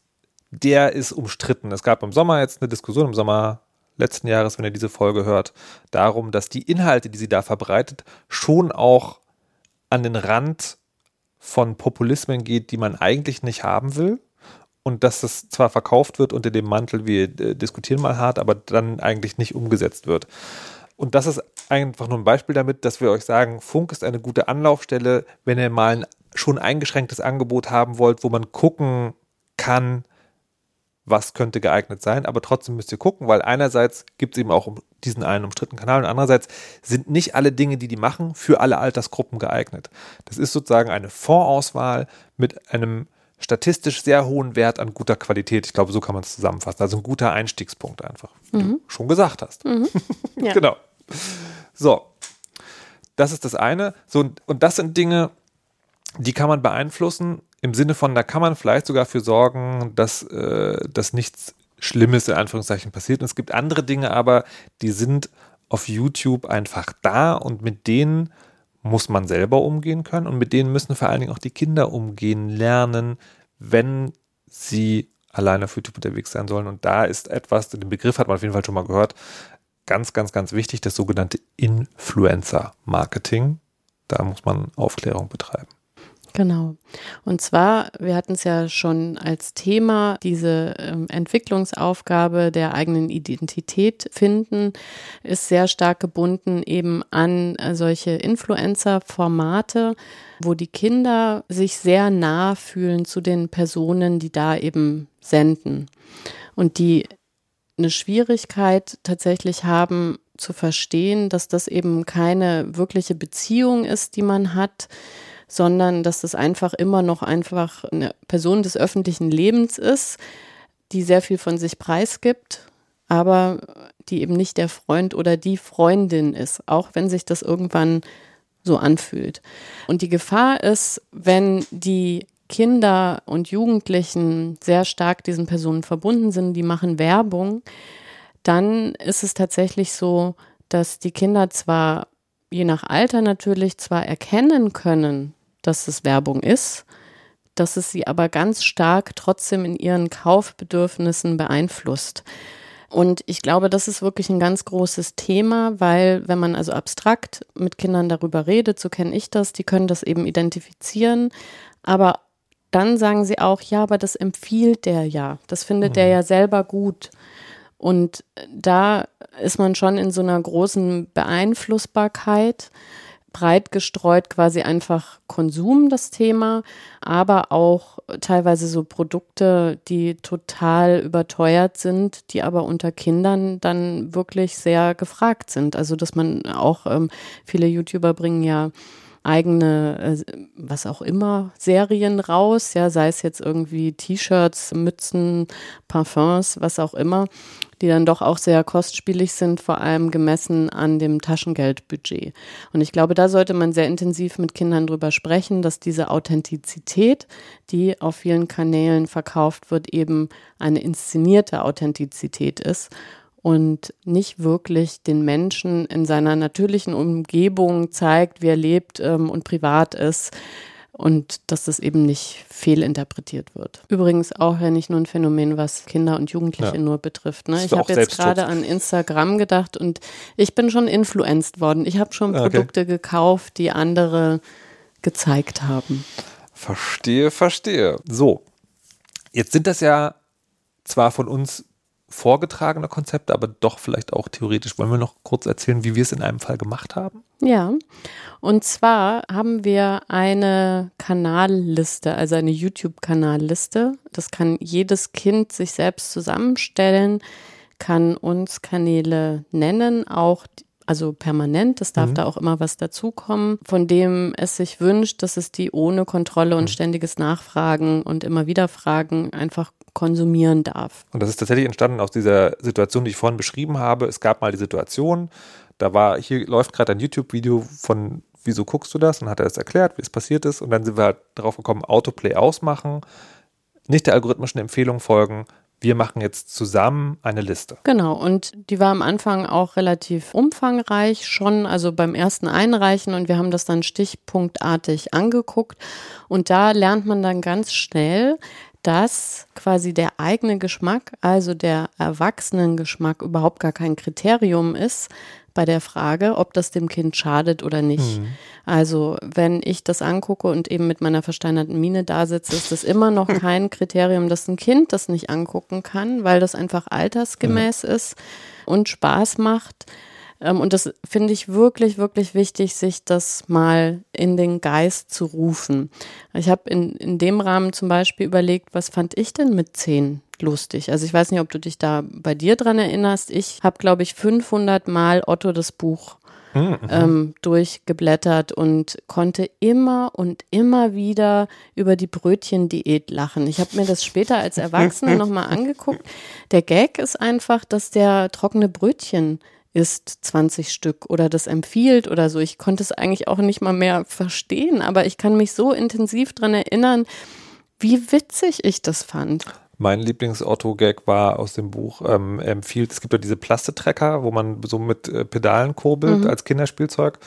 der ist umstritten. Es gab im Sommer jetzt eine Diskussion, im Sommer letzten Jahres, wenn ihr diese Folge hört, darum, dass die Inhalte, die sie da verbreitet, schon auch an den Rand von Populismen geht, die man eigentlich nicht haben will. Und dass das zwar verkauft wird unter dem Mantel, wir äh, diskutieren mal hart, aber dann eigentlich nicht umgesetzt wird. Und das ist einfach nur ein Beispiel damit, dass wir euch sagen, Funk ist eine gute Anlaufstelle, wenn ihr mal ein schon eingeschränktes Angebot haben wollt, wo man gucken kann, was könnte geeignet sein, aber trotzdem müsst ihr gucken, weil einerseits gibt es eben auch diesen einen umstrittenen Kanal und andererseits sind nicht alle Dinge, die die machen, für alle Altersgruppen geeignet. Das ist sozusagen eine Vorauswahl mit einem statistisch sehr hohen Wert an guter Qualität. Ich glaube, so kann man es zusammenfassen. Also ein guter Einstiegspunkt einfach, wie mhm. du schon gesagt hast. Mhm. Ja. genau. So, das ist das eine. So, und das sind Dinge, die kann man beeinflussen im Sinne von, da kann man vielleicht sogar für sorgen, dass, äh, dass nichts Schlimmes in Anführungszeichen passiert. Und es gibt andere Dinge aber, die sind auf YouTube einfach da und mit denen muss man selber umgehen können und mit denen müssen vor allen Dingen auch die Kinder umgehen lernen, wenn sie alleine auf YouTube unterwegs sein sollen. Und da ist etwas, den Begriff hat man auf jeden Fall schon mal gehört, ganz, ganz, ganz wichtig, das sogenannte Influencer-Marketing. Da muss man Aufklärung betreiben. Genau. Und zwar, wir hatten es ja schon als Thema, diese ähm, Entwicklungsaufgabe der eigenen Identität finden, ist sehr stark gebunden eben an äh, solche Influencer-Formate, wo die Kinder sich sehr nah fühlen zu den Personen, die da eben senden. Und die eine Schwierigkeit tatsächlich haben zu verstehen, dass das eben keine wirkliche Beziehung ist, die man hat, sondern dass das einfach immer noch einfach eine Person des öffentlichen Lebens ist, die sehr viel von sich preisgibt, aber die eben nicht der Freund oder die Freundin ist, auch wenn sich das irgendwann so anfühlt. Und die Gefahr ist, wenn die Kinder und Jugendlichen sehr stark diesen Personen verbunden sind, die machen Werbung, dann ist es tatsächlich so, dass die Kinder zwar je nach Alter natürlich zwar erkennen können, dass es Werbung ist, dass es sie aber ganz stark trotzdem in ihren Kaufbedürfnissen beeinflusst. Und ich glaube, das ist wirklich ein ganz großes Thema, weil wenn man also abstrakt mit Kindern darüber redet, so kenne ich das, die können das eben identifizieren, aber dann sagen sie auch, ja, aber das empfiehlt der ja, das findet mhm. der ja selber gut. Und da ist man schon in so einer großen Beeinflussbarkeit. Breit gestreut quasi einfach Konsum das Thema, aber auch teilweise so Produkte, die total überteuert sind, die aber unter Kindern dann wirklich sehr gefragt sind. Also dass man auch, ähm, viele YouTuber bringen ja eigene, äh, was auch immer, Serien raus, ja, sei es jetzt irgendwie T-Shirts, Mützen, Parfums, was auch immer, die dann doch auch sehr kostspielig sind, vor allem gemessen an dem Taschengeldbudget. Und ich glaube, da sollte man sehr intensiv mit Kindern drüber sprechen, dass diese Authentizität, die auf vielen Kanälen verkauft wird, eben eine inszenierte Authentizität ist und nicht wirklich den Menschen in seiner natürlichen Umgebung zeigt, wie er lebt ähm, und privat ist und dass das eben nicht fehlinterpretiert wird. Übrigens auch ja nicht nur ein Phänomen, was Kinder und Jugendliche ja. nur betrifft. Ne? Ich habe jetzt gerade an Instagram gedacht und ich bin schon influenced worden. Ich habe schon okay. Produkte gekauft, die andere gezeigt haben. Verstehe, verstehe. So, jetzt sind das ja zwar von uns vorgetragene Konzepte, aber doch vielleicht auch theoretisch. Wollen wir noch kurz erzählen, wie wir es in einem Fall gemacht haben? Ja, und zwar haben wir eine Kanalliste, also eine YouTube-Kanalliste. Das kann jedes Kind sich selbst zusammenstellen, kann uns Kanäle nennen, auch also permanent, es darf mhm. da auch immer was dazukommen, von dem es sich wünscht, dass es die ohne Kontrolle und mhm. ständiges Nachfragen und immer wieder Fragen einfach konsumieren darf. Und das ist tatsächlich entstanden aus dieser Situation, die ich vorhin beschrieben habe. Es gab mal die Situation, da war, hier läuft gerade ein YouTube-Video von Wieso guckst du das? Und hat er das erklärt, wie es passiert ist. Und dann sind wir halt darauf gekommen, Autoplay ausmachen, nicht der algorithmischen Empfehlung folgen, wir machen jetzt zusammen eine Liste. Genau, und die war am Anfang auch relativ umfangreich schon, also beim ersten Einreichen und wir haben das dann stichpunktartig angeguckt und da lernt man dann ganz schnell, dass quasi der eigene Geschmack, also der Erwachsenengeschmack, überhaupt gar kein Kriterium ist bei der Frage, ob das dem Kind schadet oder nicht. Mhm. Also wenn ich das angucke und eben mit meiner versteinerten Miene da sitze, ist das immer noch kein Kriterium, dass ein Kind das nicht angucken kann, weil das einfach altersgemäß mhm. ist und Spaß macht. Ähm, und das finde ich wirklich, wirklich wichtig, sich das mal in den Geist zu rufen. Ich habe in, in dem Rahmen zum Beispiel überlegt, was fand ich denn mit zehn lustig? Also ich weiß nicht, ob du dich da bei dir dran erinnerst. Ich habe, glaube ich, 500 Mal Otto das Buch mhm. ähm, durchgeblättert und konnte immer und immer wieder über die Brötchendiät lachen. Ich habe mir das später als Erwachsene nochmal angeguckt. Der Gag ist einfach, dass der trockene Brötchen isst 20 Stück oder das empfiehlt oder so. Ich konnte es eigentlich auch nicht mal mehr verstehen, aber ich kann mich so intensiv daran erinnern, wie witzig ich das fand. Mein Lieblings-Otto-Gag war aus dem Buch ähm, empfiehlt, es gibt ja diese Plastetrecker, wo man so mit äh, Pedalen kurbelt mhm. als Kinderspielzeug.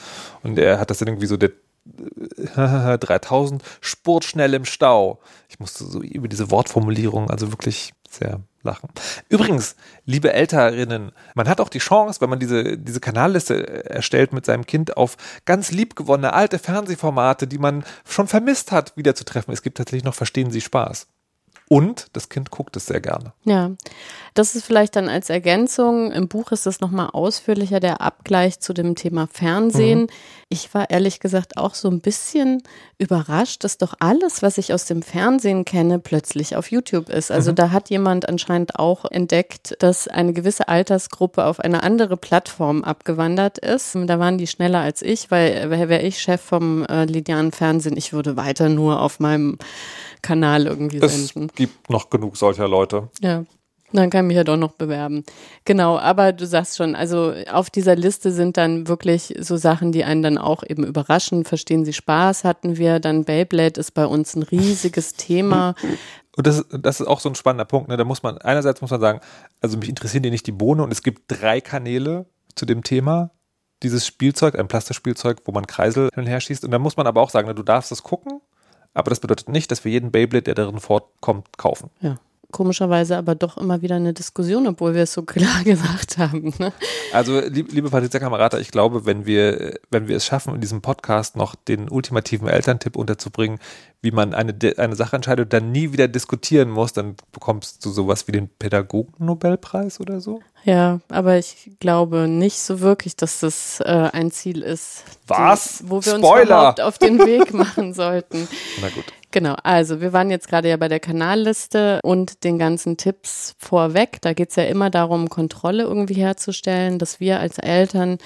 Und er hat das dann irgendwie so der 3000 Spurtschnell im Stau. Ich musste so über diese Wortformulierung, also wirklich sehr lachen. Übrigens, liebe Älterinnen, man hat auch die Chance, wenn man diese, diese Kanalliste erstellt mit seinem Kind auf ganz liebgewonnene alte Fernsehformate, die man schon vermisst hat, wieder zu treffen. Es gibt tatsächlich noch Verstehen Sie Spaß. Und das Kind guckt es sehr gerne. Ja, das ist vielleicht dann als Ergänzung. Im Buch ist es nochmal ausführlicher, der Abgleich zu dem Thema Fernsehen. Mhm. Ich war ehrlich gesagt auch so ein bisschen überrascht, dass doch alles, was ich aus dem Fernsehen kenne, plötzlich auf YouTube ist. Also mhm. da hat jemand anscheinend auch entdeckt, dass eine gewisse Altersgruppe auf eine andere Plattform abgewandert ist. Da waren die schneller als ich, weil wäre ich Chef vom äh, linearen Fernsehen, ich würde weiter nur auf meinem Kanal irgendwie senden. Es gibt noch genug solcher Leute. Ja. Dann kann ich mich ja doch noch bewerben. Genau, aber du sagst schon, also auf dieser Liste sind dann wirklich so Sachen, die einen dann auch eben überraschen. Verstehen Sie Spaß hatten wir, dann Beyblade ist bei uns ein riesiges Thema. Und das, das ist auch so ein spannender Punkt. Ne? Da muss man, einerseits muss man sagen, also mich interessieren die nicht die Bohne und es gibt drei Kanäle zu dem Thema. Dieses Spielzeug, ein Plastikspielzeug, wo man Kreisel hin und her schießt. Und dann muss man aber auch sagen, ne, du darfst das gucken, aber das bedeutet nicht, dass wir jeden Beyblade, der darin vorkommt, kaufen. Ja. Komischerweise aber doch immer wieder eine Diskussion, obwohl wir es so klar gesagt haben. Ne? Also, lieb, liebe Patricia Kamerata, ich glaube, wenn wir, wenn wir es schaffen, in diesem Podcast noch den ultimativen Elterntipp unterzubringen, wie man eine, eine Sache entscheidet und dann nie wieder diskutieren muss, dann bekommst du sowas wie den Pädagogen-Nobelpreis oder so. Ja, aber ich glaube nicht so wirklich, dass das äh, ein Ziel ist, Was? Die, wo wir Spoiler! uns überhaupt auf den Weg machen sollten. Na gut. Genau, also wir waren jetzt gerade ja bei der Kanalliste und den ganzen Tipps vorweg. Da geht es ja immer darum, Kontrolle irgendwie herzustellen, dass wir als Eltern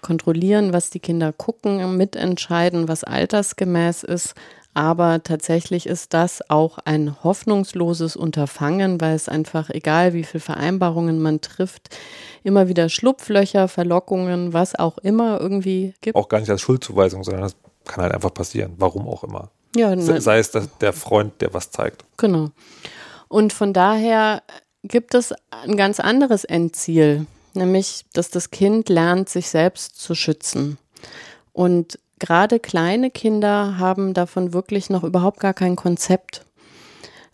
kontrollieren, was die Kinder gucken, mitentscheiden, was altersgemäß ist. Aber tatsächlich ist das auch ein hoffnungsloses Unterfangen, weil es einfach, egal wie viele Vereinbarungen man trifft, immer wieder Schlupflöcher, Verlockungen, was auch immer irgendwie gibt. Auch gar nicht als Schuldzuweisung, sondern das kann halt einfach passieren, warum auch immer. Ja, ne, Sei es der Freund, der was zeigt. Genau. Und von daher gibt es ein ganz anderes Endziel, nämlich, dass das Kind lernt, sich selbst zu schützen. Und gerade kleine Kinder haben davon wirklich noch überhaupt gar kein Konzept.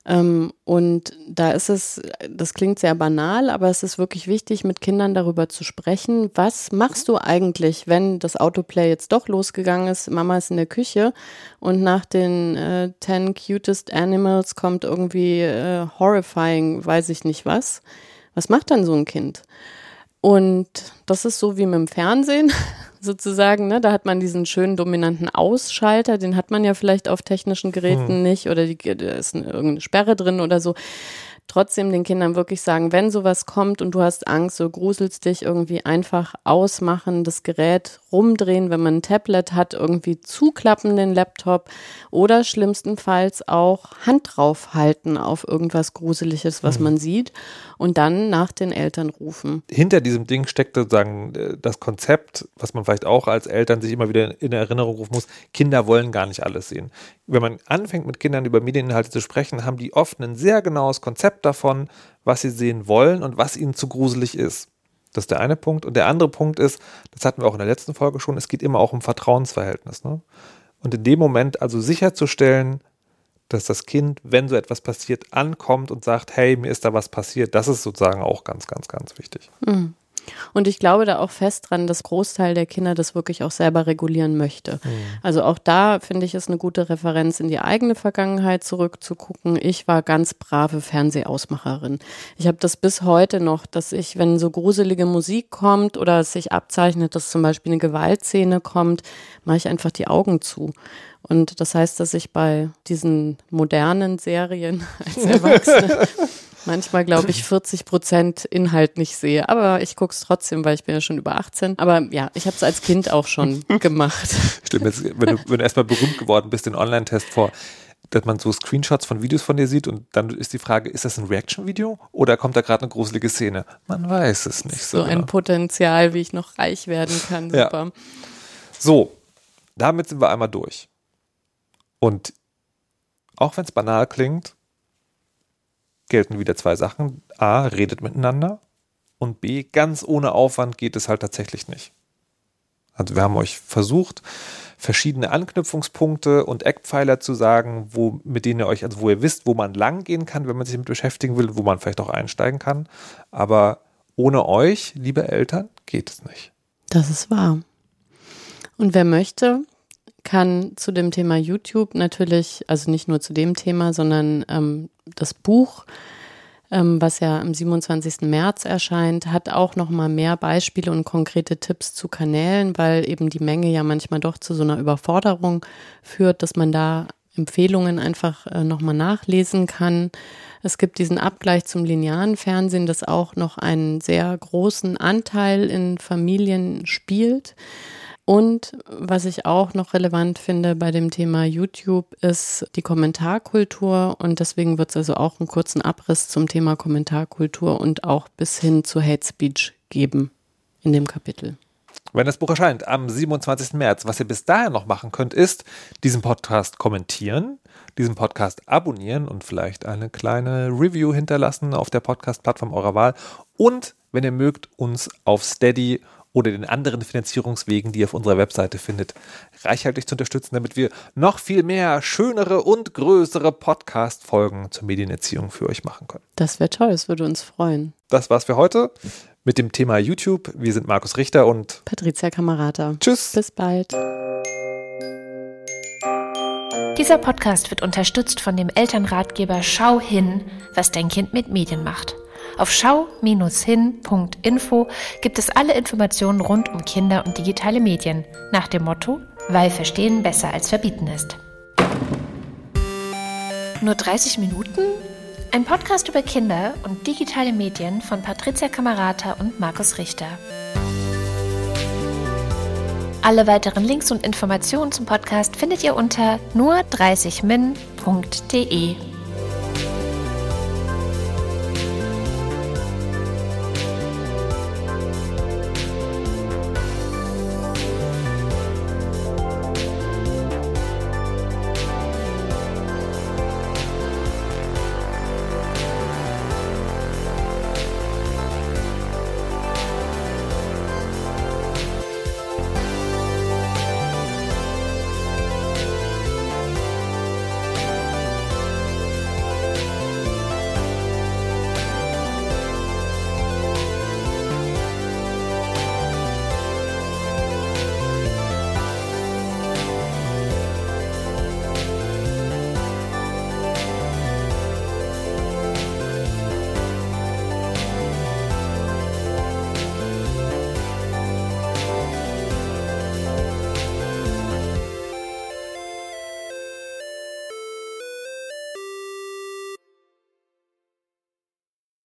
Ähm, und da ist es, das klingt sehr banal, aber es ist wirklich wichtig, mit Kindern darüber zu sprechen. Was machst du eigentlich, wenn das Autoplay jetzt doch losgegangen ist? Mama ist in der Küche und nach den äh, 10 cutest Animals kommt irgendwie äh, horrifying, weiß ich nicht was. Was macht dann so ein Kind? Und das ist so wie mit dem Fernsehen sozusagen. Ne? Da hat man diesen schönen dominanten Ausschalter, den hat man ja vielleicht auf technischen Geräten hm. nicht oder die, da ist eine, irgendeine Sperre drin oder so trotzdem den Kindern wirklich sagen, wenn sowas kommt und du hast Angst, so gruselst dich irgendwie einfach ausmachen, das Gerät rumdrehen, wenn man ein Tablet hat, irgendwie zuklappen den Laptop oder schlimmstenfalls auch Hand draufhalten auf irgendwas Gruseliges, was mhm. man sieht und dann nach den Eltern rufen. Hinter diesem Ding steckt sozusagen äh, das Konzept, was man vielleicht auch als Eltern sich immer wieder in Erinnerung rufen muss, Kinder wollen gar nicht alles sehen. Wenn man anfängt mit Kindern über Medieninhalte zu sprechen, haben die oft ein sehr genaues Konzept davon, was sie sehen wollen und was ihnen zu gruselig ist. Das ist der eine Punkt. Und der andere Punkt ist, das hatten wir auch in der letzten Folge schon, es geht immer auch um Vertrauensverhältnis. Ne? Und in dem Moment also sicherzustellen, dass das Kind, wenn so etwas passiert, ankommt und sagt, hey, mir ist da was passiert, das ist sozusagen auch ganz, ganz, ganz wichtig. Mhm. Und ich glaube da auch fest dran, dass Großteil der Kinder das wirklich auch selber regulieren möchte. Mhm. Also auch da finde ich es eine gute Referenz in die eigene Vergangenheit zurückzugucken. Ich war ganz brave Fernsehausmacherin. Ich habe das bis heute noch, dass ich, wenn so gruselige Musik kommt oder es sich abzeichnet, dass zum Beispiel eine Gewaltszene kommt, mache ich einfach die Augen zu. Und das heißt, dass ich bei diesen modernen Serien als Erwachsene manchmal, glaube ich, 40 Prozent Inhalt nicht sehe. Aber ich gucke es trotzdem, weil ich bin ja schon über 18. Aber ja, ich habe es als Kind auch schon gemacht. Stimmt, jetzt, wenn du, wenn du erstmal berühmt geworden bist, den Online-Test vor, dass man so Screenshots von Videos von dir sieht und dann ist die Frage, ist das ein Reaction-Video oder kommt da gerade eine gruselige Szene? Man weiß es nicht so. So ein genau. Potenzial, wie ich noch reich werden kann. Super. Ja. So, damit sind wir einmal durch. Und auch wenn es banal klingt, gelten wieder zwei Sachen. A, redet miteinander und B, ganz ohne Aufwand geht es halt tatsächlich nicht. Also wir haben euch versucht, verschiedene Anknüpfungspunkte und Eckpfeiler zu sagen, wo, mit denen ihr euch, also wo ihr wisst, wo man lang gehen kann, wenn man sich damit beschäftigen will, wo man vielleicht auch einsteigen kann. Aber ohne euch, liebe Eltern, geht es nicht. Das ist wahr. Und wer möchte, kann zu dem Thema YouTube natürlich, also nicht nur zu dem Thema, sondern ähm, das Buch, ähm, was ja am 27. März erscheint, hat auch noch mal mehr Beispiele und konkrete Tipps zu Kanälen, weil eben die Menge ja manchmal doch zu so einer Überforderung führt, dass man da Empfehlungen einfach äh, nochmal nachlesen kann. Es gibt diesen Abgleich zum linearen Fernsehen, das auch noch einen sehr großen Anteil in Familien spielt. Und was ich auch noch relevant finde bei dem Thema YouTube ist die Kommentarkultur und deswegen wird es also auch einen kurzen Abriss zum Thema Kommentarkultur und auch bis hin zu Hate Speech geben in dem Kapitel. Wenn das Buch erscheint am 27. März, was ihr bis dahin noch machen könnt, ist diesen Podcast kommentieren, diesen Podcast abonnieren und vielleicht eine kleine Review hinterlassen auf der Podcast-Plattform eurer Wahl und, wenn ihr mögt, uns auf Steady oder den anderen Finanzierungswegen, die ihr auf unserer Webseite findet, reichhaltig zu unterstützen, damit wir noch viel mehr schönere und größere Podcast-Folgen zur Medienerziehung für euch machen können. Das wäre toll, es würde uns freuen. Das war's für heute mit dem Thema YouTube. Wir sind Markus Richter und Patricia Kamerata. Tschüss. Bis bald. Dieser Podcast wird unterstützt von dem Elternratgeber Schau hin, was dein Kind mit Medien macht. Auf schau-hin.info gibt es alle Informationen rund um Kinder und digitale Medien nach dem Motto, weil Verstehen besser als Verbieten ist. Nur 30 Minuten? Ein Podcast über Kinder und digitale Medien von Patricia Kamerata und Markus Richter. Alle weiteren Links und Informationen zum Podcast findet ihr unter nur30min.de.